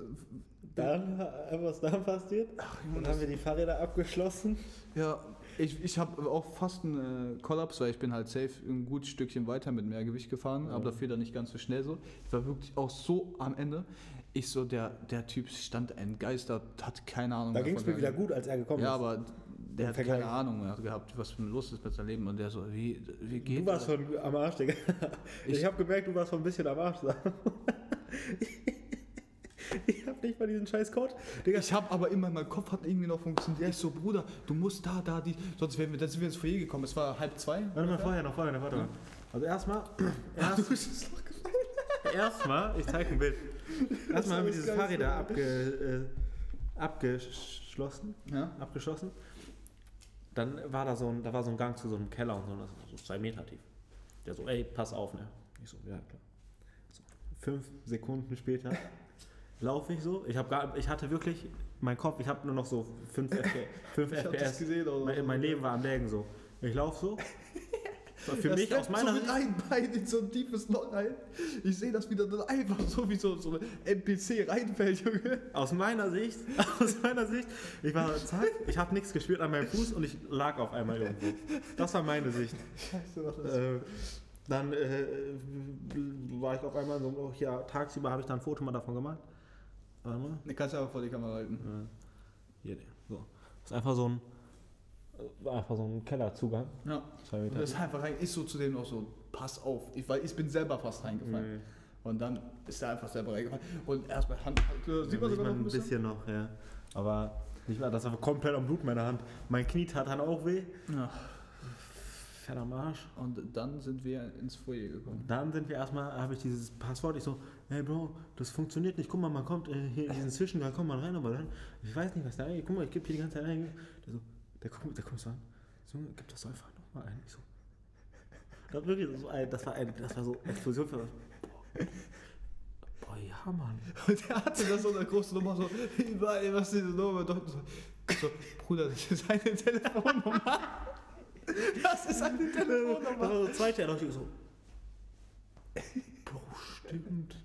Dann, was dann passiert? ach, Dann Junge, haben das, wir die Fahrräder abgeschlossen. ja, ich, ich habe auch fast einen äh, Kollaps, weil ich bin halt safe ein gutes Stückchen weiter mit mehr Gewicht gefahren, aber dafür dann nicht ganz so schnell so. Ich war wirklich auch so am Ende. Ich so, der, der Typ stand entgeistert, hat keine Ahnung Da ging es mir der- wieder gut, als er gekommen Ja, ist. aber der hat keine Ahnung mehr gehabt, was los ist mit seinem Leben. Und der so, wie, wie geht Du warst das? schon am Arsch, Digga. Ich, Ich- habe gemerkt, du warst schon ein bisschen am Arsch. ich hab nicht mal diesen scheiß Code. Digga, Ich habe aber immer, mein Kopf hat irgendwie noch funktioniert. Ich so, Bruder, du musst da, da, die. Sonst wären wir, dann sind wir ins Foyer gekommen. Es war halb zwei. warte mal, vorher noch, vorher noch, warte mal. Also erstmal, du bist gefallen. erstmal, ich zeig ein Bild. Erstmal haben wir dieses Fahrräder geil. abge, äh, abgeschlossen. Ja. abgeschlossen. Dann war da so ein, da war so ein Gang zu so einem Keller und so, das war so zwei Meter tief. Der so, ey, pass auf, ne? Ich so, ja klar. So, fünf Sekunden später laufe ich so. Ich, hab gar, ich hatte wirklich, mein Kopf, ich habe nur noch so 5 fünf das FPS. gesehen, oder Mein, so. mein Leben war am Lägen so. Ich laufe so. Für Das mich aus meiner so mit Sicht. einem Bein in so ein tiefes Loch rein. Ich sehe das wieder dann einfach so wie so, so ein NPC reinfällt, Junge. Aus meiner Sicht, aus meiner Sicht, ich war zack, ich habe nichts gespürt an meinem Fuß und ich lag auf einmal irgendwo. Das war meine Sicht. Scheiße, was das Äh, dann äh, war ich auf einmal so, oh, ja, tagsüber habe ich dann ein Foto mal davon gemacht. Warte mal. Ne, kannst du einfach vor die Kamera halten. Äh, hier, so. Das ist einfach so ein, war einfach so ein Kellerzugang. Ja. Zwei Und Meter. das ist einfach rein, ist so zu dem noch so, pass auf. Ich, weil ich bin selber fast reingefallen. Mhm. Und dann ist er einfach selber reingefallen. Und erstmal Hand, äh, sieht man sogar noch ein bisschen. noch, ja. Aber nicht mehr, das war komplett am Blut meiner Hand. Mein Knie tat dann auch weh. Ja. Fett am Arsch. Und dann sind wir ins Foyer gekommen. Dann sind wir erstmal, habe ich dieses Passwort, ich so, hey Bro, das funktioniert nicht, guck mal, man kommt äh, hier in diesen Zwischengang, kommt man rein, aber dann, ich weiß nicht, was da eingeht, guck mal, ich gebe hier die ganze Zeit ein. Der so, der guckt, der guckt so an, so, gib das einfach nochmal ein. Ich so, das, war wirklich so ein, das war ein, das war so Explosion für Boah, ja, Mann. Und er hatte das so eine große Nummer, so, überall, was ist diese Nummer? Doch, so, so, Bruder, das ist eine Telefonnummer. Das ist eine Das Telefonnummer. war so zweite, er ich so, Bro, stimmt.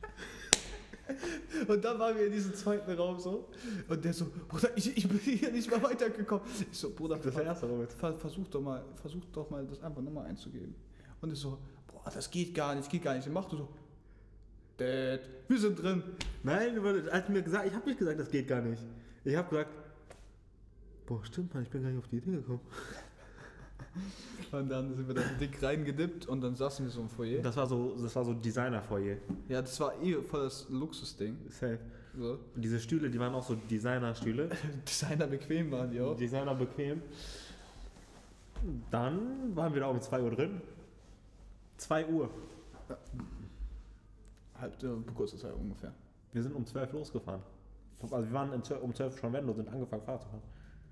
Und dann waren wir in diesem zweiten Raum so. Und der so, Bruder, ich, ich bin hier nicht mehr weitergekommen. Ich so, Bruder, Das der erste Robert. ver, versuch doch mal, versuch doch mal, das einfach nochmal einzugeben. Und ich so, boah, das geht gar nicht, geht gar nicht. Und mach du so, Dad, wir sind drin. Nein, du als mir gesagt, ich habe nicht gesagt, das geht gar nicht. Ich habe gesagt, boah, stimmt, Mann, ich bin gar nicht auf die Idee gekommen. Und dann sind wir da dick reingedippt und dann saßen wir so im Foyer. Das war so, das war so Designer-Foyer. Ja, das war eh voll das Luxusding. Safe. So. Und diese Stühle, die waren auch so Designer-Stühle. Designer bequem waren die auch. Designer bequem. Dann waren wir da um 2 Uhr drin. 2 Uhr. Halb, äh, kurze Zeit ungefähr. Wir sind um 12 losgefahren. Also wir waren in 12 um 12 schon wenn und sind angefangen Fahrrad zu fahren.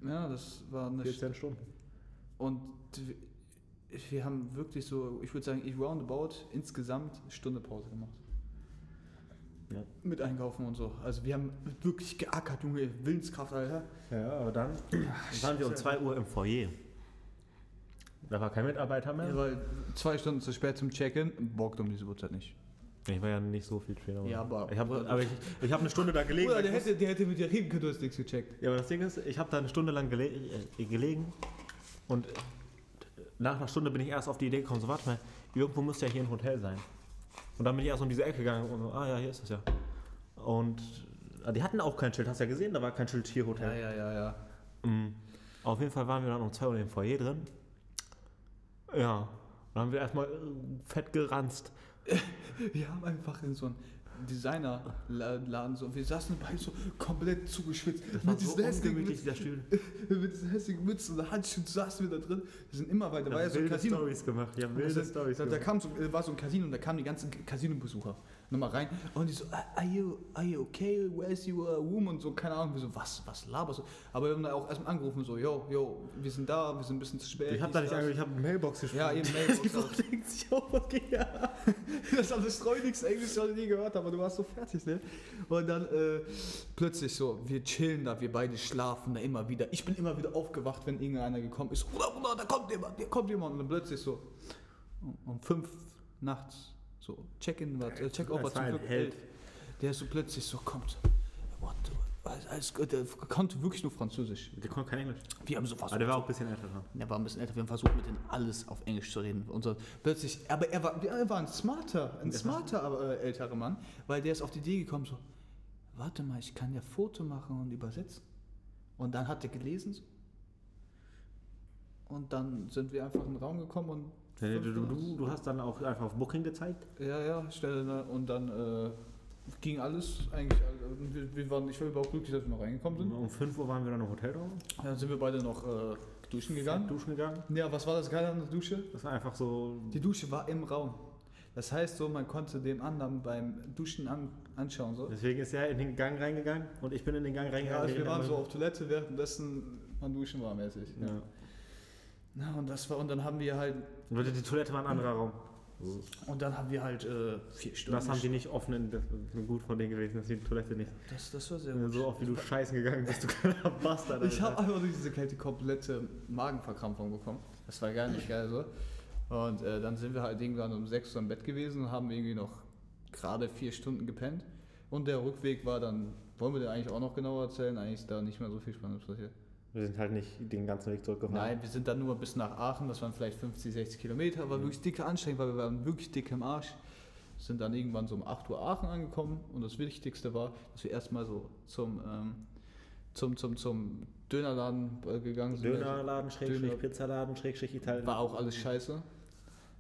Ja, das war eine 14 Stunden. Und wir- haben wirklich so, ich würde sagen, ich roundabout insgesamt eine Stunde Pause gemacht. Ja. Mit Einkaufen und so. Also wir haben wirklich geackert, Junge, Willenskraft, Alter. Ja, aber dann waren wir um 2 Uhr im Foyer. Da war kein Mitarbeiter mehr. Ja, weil zwei Stunden zu spät zum Check-in, bockt um diese Uhrzeit nicht. Ich war ja nicht so viel später. Ja, aber- ich habe aber ich, ich hab eine Stunde da gelegen. Oder der hätte, der hätte mit dir reden können, du hast nichts gecheckt. Ja, aber das Ding ist, ich habe da eine Stunde lang gele äh, gelegen und nach einer Stunde bin ich erst auf die Idee gekommen, so warte mal, irgendwo muss ja hier ein Hotel sein. Und dann bin ich erst um diese Ecke gegangen und so, ah ja, hier ist es ja. Und äh, die hatten auch kein Schild, hast du ja gesehen, da war kein Schild hier Hotel. ja, ja, ja. Mm. Auf jeden Fall waren wir dann um 2 Uhr im Foyer drin. Ja, dann haben wir erstmal äh, fett geranzt. Wir haben einfach in so einem Designerladen so, wir saßen bei so komplett zugeschwitzt. Mit so diesen hässlichen. Mützen, mit diesen hässlichen Mützen und Handschuhen saßen wir da drin. Wir sind immer weiter, Ich war ja so ein Casino. Stories gemacht. Wilde heißt, Stories da, da kam so, äh, war so ein Casino und da kamen die ganzen Casino-Besucher nochmal rein und die so, "Ah, are you, are you okay, where's your room und so, keine Ahnung, wir so, was, was laberst du? Aber wir haben da auch erstmal angerufen, so, yo, yo, wir sind da, wir sind ein bisschen zu spät. Ich habe dies, da nicht angerufen, ich habe eine Mailbox geschrieben. Ja, eben Mailbox. Die Frau denkt sich auch, was geht ja? Das ist alles streunigste Englisch, was ich nie gehört habe, aber du warst so fertig, ne? Und dann äh, plötzlich so, wir chillen da, wir beide schlafen da immer wieder. Ich bin immer wieder aufgewacht, wenn irgendeiner gekommen ist. Bruder, Bruder, da kommt jemand, da kommt jemand. Und dann plötzlich so, um fünf nachts, so, Check-in, war- äh, Check-out war zum Glück Held. elf. Der so plötzlich so kommt. What, alles, der konnte wirklich nur Französisch. Der konnte kein Englisch. Wir haben so fast Aber der war auch ein bisschen älter dran. er war ein bisschen älter, wir haben versucht, mit ihm alles auf Englisch zu reden. Und so plötzlich, aber er war, er war ein smarter, ein smarter aber, äh, älterer Mann, weil der ist auf die Idee gekommen, so, warte mal, ich kann ja Foto machen und übersetzen. Und dann hat er gelesen. So. Und dann sind wir einfach in den Raum gekommen und. Du, du, du, hast dann auch einfach auf Booking gezeigt. Ja, ja, Stelle, ne? und dann äh, ging alles eigentlich. Also wir, wir waren, ich war überhaupt glücklich, dass wir noch reingekommen sind. Um 5 Uhr waren wir dann im Hotelraum. Dann sind wir beide noch äh, duschen gegangen. Duschen gegangen. Ja, was war das Geile an der Dusche? Das war einfach so. Die Dusche war im Raum. Das heißt so, man konnte dem anderen beim Duschen an, anschauen. So. Deswegen ist er in den Gang reingegangen und ich bin in den Gang Ja, reingegangen. also wir waren so auf Toilette, währenddessen man duschen war mäßig. Ja. Na, und das war, und dann haben wir halt, Und die Toilette war ein anderer Raum. und dann haben wir halt äh, vier Und Stunden. das haben die nicht offen, in, das ist gut von denen gewesen, dass die Toilette nicht. das, das war sehr gut. so oft wie du scheißen gegangen bist, du kleiner Bastard. Ich habe einfach durch diese Kälte komplette Magenverkrampfung bekommen. Das war gar nicht geil so. Und äh, dann sind wir halt irgendwann um 6 Uhr im Bett gewesen und haben irgendwie noch gerade vier Stunden gepennt. Und der Rückweg war dann, wollen wir den eigentlich auch noch genauer erzählen? Eigentlich ist da nicht mehr so viel Spannendes passiert. Wir sind halt nicht den ganzen Weg zurückgefahren. Nein, wir sind dann nur bis nach Aachen, das waren vielleicht 50, 60 Kilometer, war wirklich dicke Anstrengung, weil wir waren wirklich dick im Arsch. Sind dann irgendwann so um 8 Uhr Aachen angekommen und das Wichtigste war, dass wir erstmal so zum, ähm, zum, zum, zum Dönerladen äh, gegangen sind. Dönerladen, Schrägstrich, Döner- Pizzaladen, Schrägstrich, Italien. War auch alles scheiße.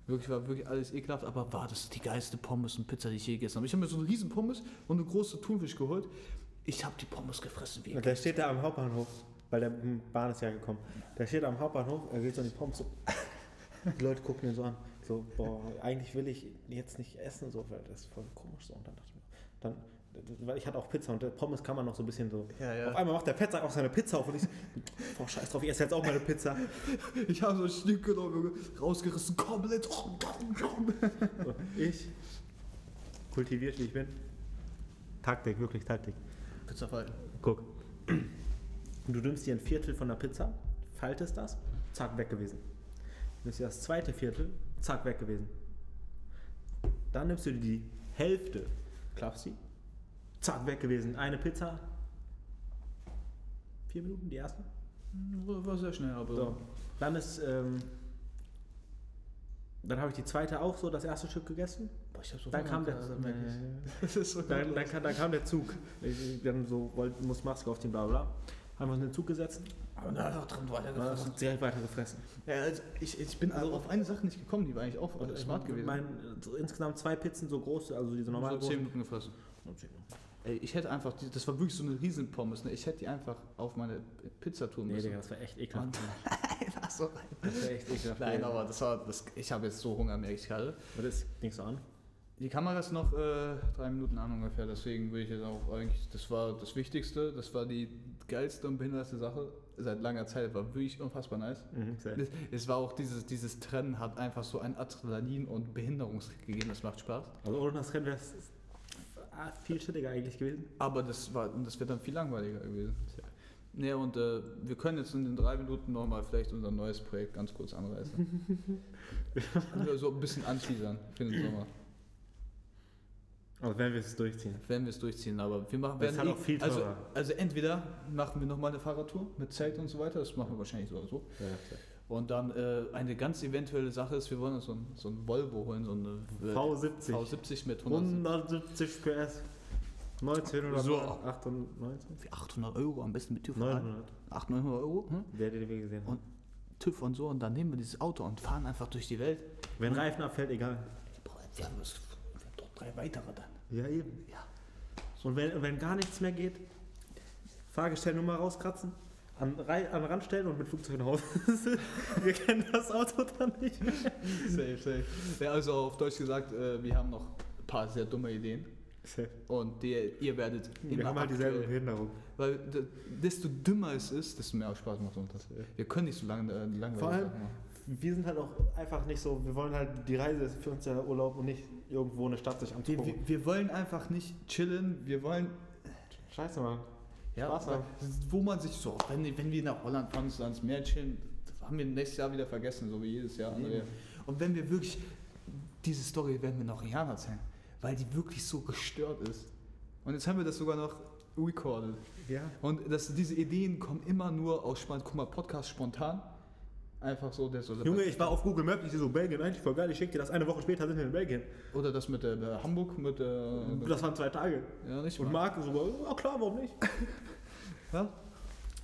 Wirklich, war wirklich alles ekelhaft, aber war das die geilste Pommes und Pizza, die ich je gegessen habe. Ich habe mir so eine riesen Pommes und eine große Thunfisch geholt. Ich habe die Pommes gefressen wie Und der steht da am Hauptbahnhof, weil der Bahn ist ja gekommen. Der steht am Hauptbahnhof, er geht so in die Pommes so. Die Leute gucken ihn so an. So, boah, eigentlich will ich jetzt nicht essen, so, weil das ist voll komisch so. Und dann dachte ich mir, dann, weil ich hatte auch Pizza und der Pommes kann man noch so ein bisschen so. Ja, ja. Auf einmal macht der Petzer auch seine Pizza auf und ich so, boah, scheiß drauf, ich esse jetzt auch meine Pizza. Ich habe so ein Stück genommen, rausgerissen, komplett. So, ich, kultiviert wie ich bin. Taktik, wirklich Taktik. Pizza falten. Guck. Du nimmst dir ein Viertel von der Pizza, faltest das, zack, weg gewesen. Nimmst dir das zweite Viertel, zack, weg gewesen. Dann nimmst du dir die Hälfte, klappst sie, zack, weg gewesen. Eine Pizza, vier Minuten, die erste. War, sehr schnell, aber. So. Dann ist, ähm, dann habe ich die zweite auch so, das erste Stück gegessen. Boah, ich hab so Dann kam der, Alter, merk ich. äh, Das ist so dann, dann, kam, dann kam der Zug. Ich, dann so, wollte, muss Maske aufziehen, bla bla. bla. Haben wir uns in den Zug gesetzt, Und dann einfach drin weitergefressen. direkt weiter gefressen. Ja, also ich, ich bin also auf eine Sache nicht gekommen, die war eigentlich auch Und smart gewesen. Mein, so insgesamt zwei Pizzen so groß, also diese normalen so 10 großen. Minuten gefressen. Ey, ich hätte einfach, die, das war wirklich so eine riesen Pommes, ne? Ich hätte die einfach auf meine Pizza tun Nee, müssen. Digga, das war echt ekelhaft. Das war echt ekelhaft. Nein, aber das war, das, ich habe jetzt so Hunger, merke ich gerade. Das nicht so an. Die Kamera ist noch äh, drei Minuten an ungefähr, deswegen würde ich jetzt auch eigentlich, das war das Wichtigste, das war die geilste und behindertste Sache seit langer Zeit, war wirklich unfassbar nice. Mhm. Es, es war auch dieses, dieses Trennen hat einfach so ein Adrenalin und Behinderungskick gegeben, das macht Spaß. Also ohne das Rennen wäre es viel chilliger eigentlich gewesen. Aber das war, und das wäre dann viel langweiliger gewesen. Ja, und äh, wir können jetzt in den drei Minuten nochmal vielleicht unser neues Projekt ganz kurz anreißen. also so ein bisschen anteasern für den Sommer. Also wenn wir es durchziehen. Werden wir es durchziehen, aber wir machen Das ist halt auch viel also, teurer. also entweder machen wir nochmal eine Fahrradtour mit Zelt und so weiter, das machen wir wahrscheinlich so oder so. Ja, Und dann äh, eine ganz eventuelle Sache ist, wir wollen uns so ein, so ein Volvo holen, so eine äh, V70. V70 mit 100 170 PS. 1998. So. 98? für 800 Euro, am besten mit TÜV. 900. 800, 900 Euro. Hm? Wer den wir gesehen hat. Und TÜV und so und dann nehmen wir dieses Auto und fahren einfach durch die Welt. Wenn Reifen abfällt, egal. Boah, wir haben, das, haben drei weitere dann. Ja, eben. Ja. Und wenn, wenn gar nichts mehr geht, Fahrgestellnummer rauskratzen, an, Rei- an den Rand stellen und mit Flugzeug nach Hause. wir kennen das Auto dann nicht mehr. Safe, safe. Ja, also auf Deutsch gesagt, äh, wir haben noch ein paar sehr dumme Ideen. Und die, ihr werdet immer Wir haben halt dieselbe Behinderung. Weil desto dümmer es ist, desto mehr Spaß macht uns das. Wir können nicht so lange äh, langweilige Vor allem- machen. Wir sind halt auch einfach nicht so, wir wollen halt, die Reise für uns ja Urlaub und nicht irgendwo eine Stadt sich Wir, anzugucken. wir, wir wollen einfach nicht chillen, wir wollen Scheiße, Mann. Ja, Spaß aber haben. wo man sich so, wenn, wenn wir nach Holland fahren, so ans Meer chillen, haben wir nächstes Jahr wieder vergessen, so wie jedes Jahr. Eben. Und wenn wir wirklich, diese Story werden wir noch Jahren erzählen, weil die wirklich so gestört ist. Und jetzt haben wir das sogar noch recorded. Ja. Und das, diese Ideen kommen immer nur aus spontan. Guck mal, Podcast spontan. Einfach so, der so. Junge, ich war auf Google Maps, ich sehe so Belgien, eigentlich voll geil, ich schick dir das, eine Woche später sind wir in Belgien. Oder das mit äh, Hamburg, mit. Äh, Das waren zwei Tage. ja, nicht Und. Marc so, ja klar, warum nicht? Ja?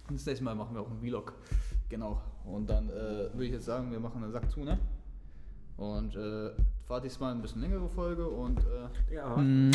Und das nächste Mal machen wir auch einen Vlog. Genau. Und dann äh, würde ich jetzt sagen, wir machen einen Sack zu, ne? Und äh, war diesmal ein bisschen längere Folge und äh, Ja, Mm.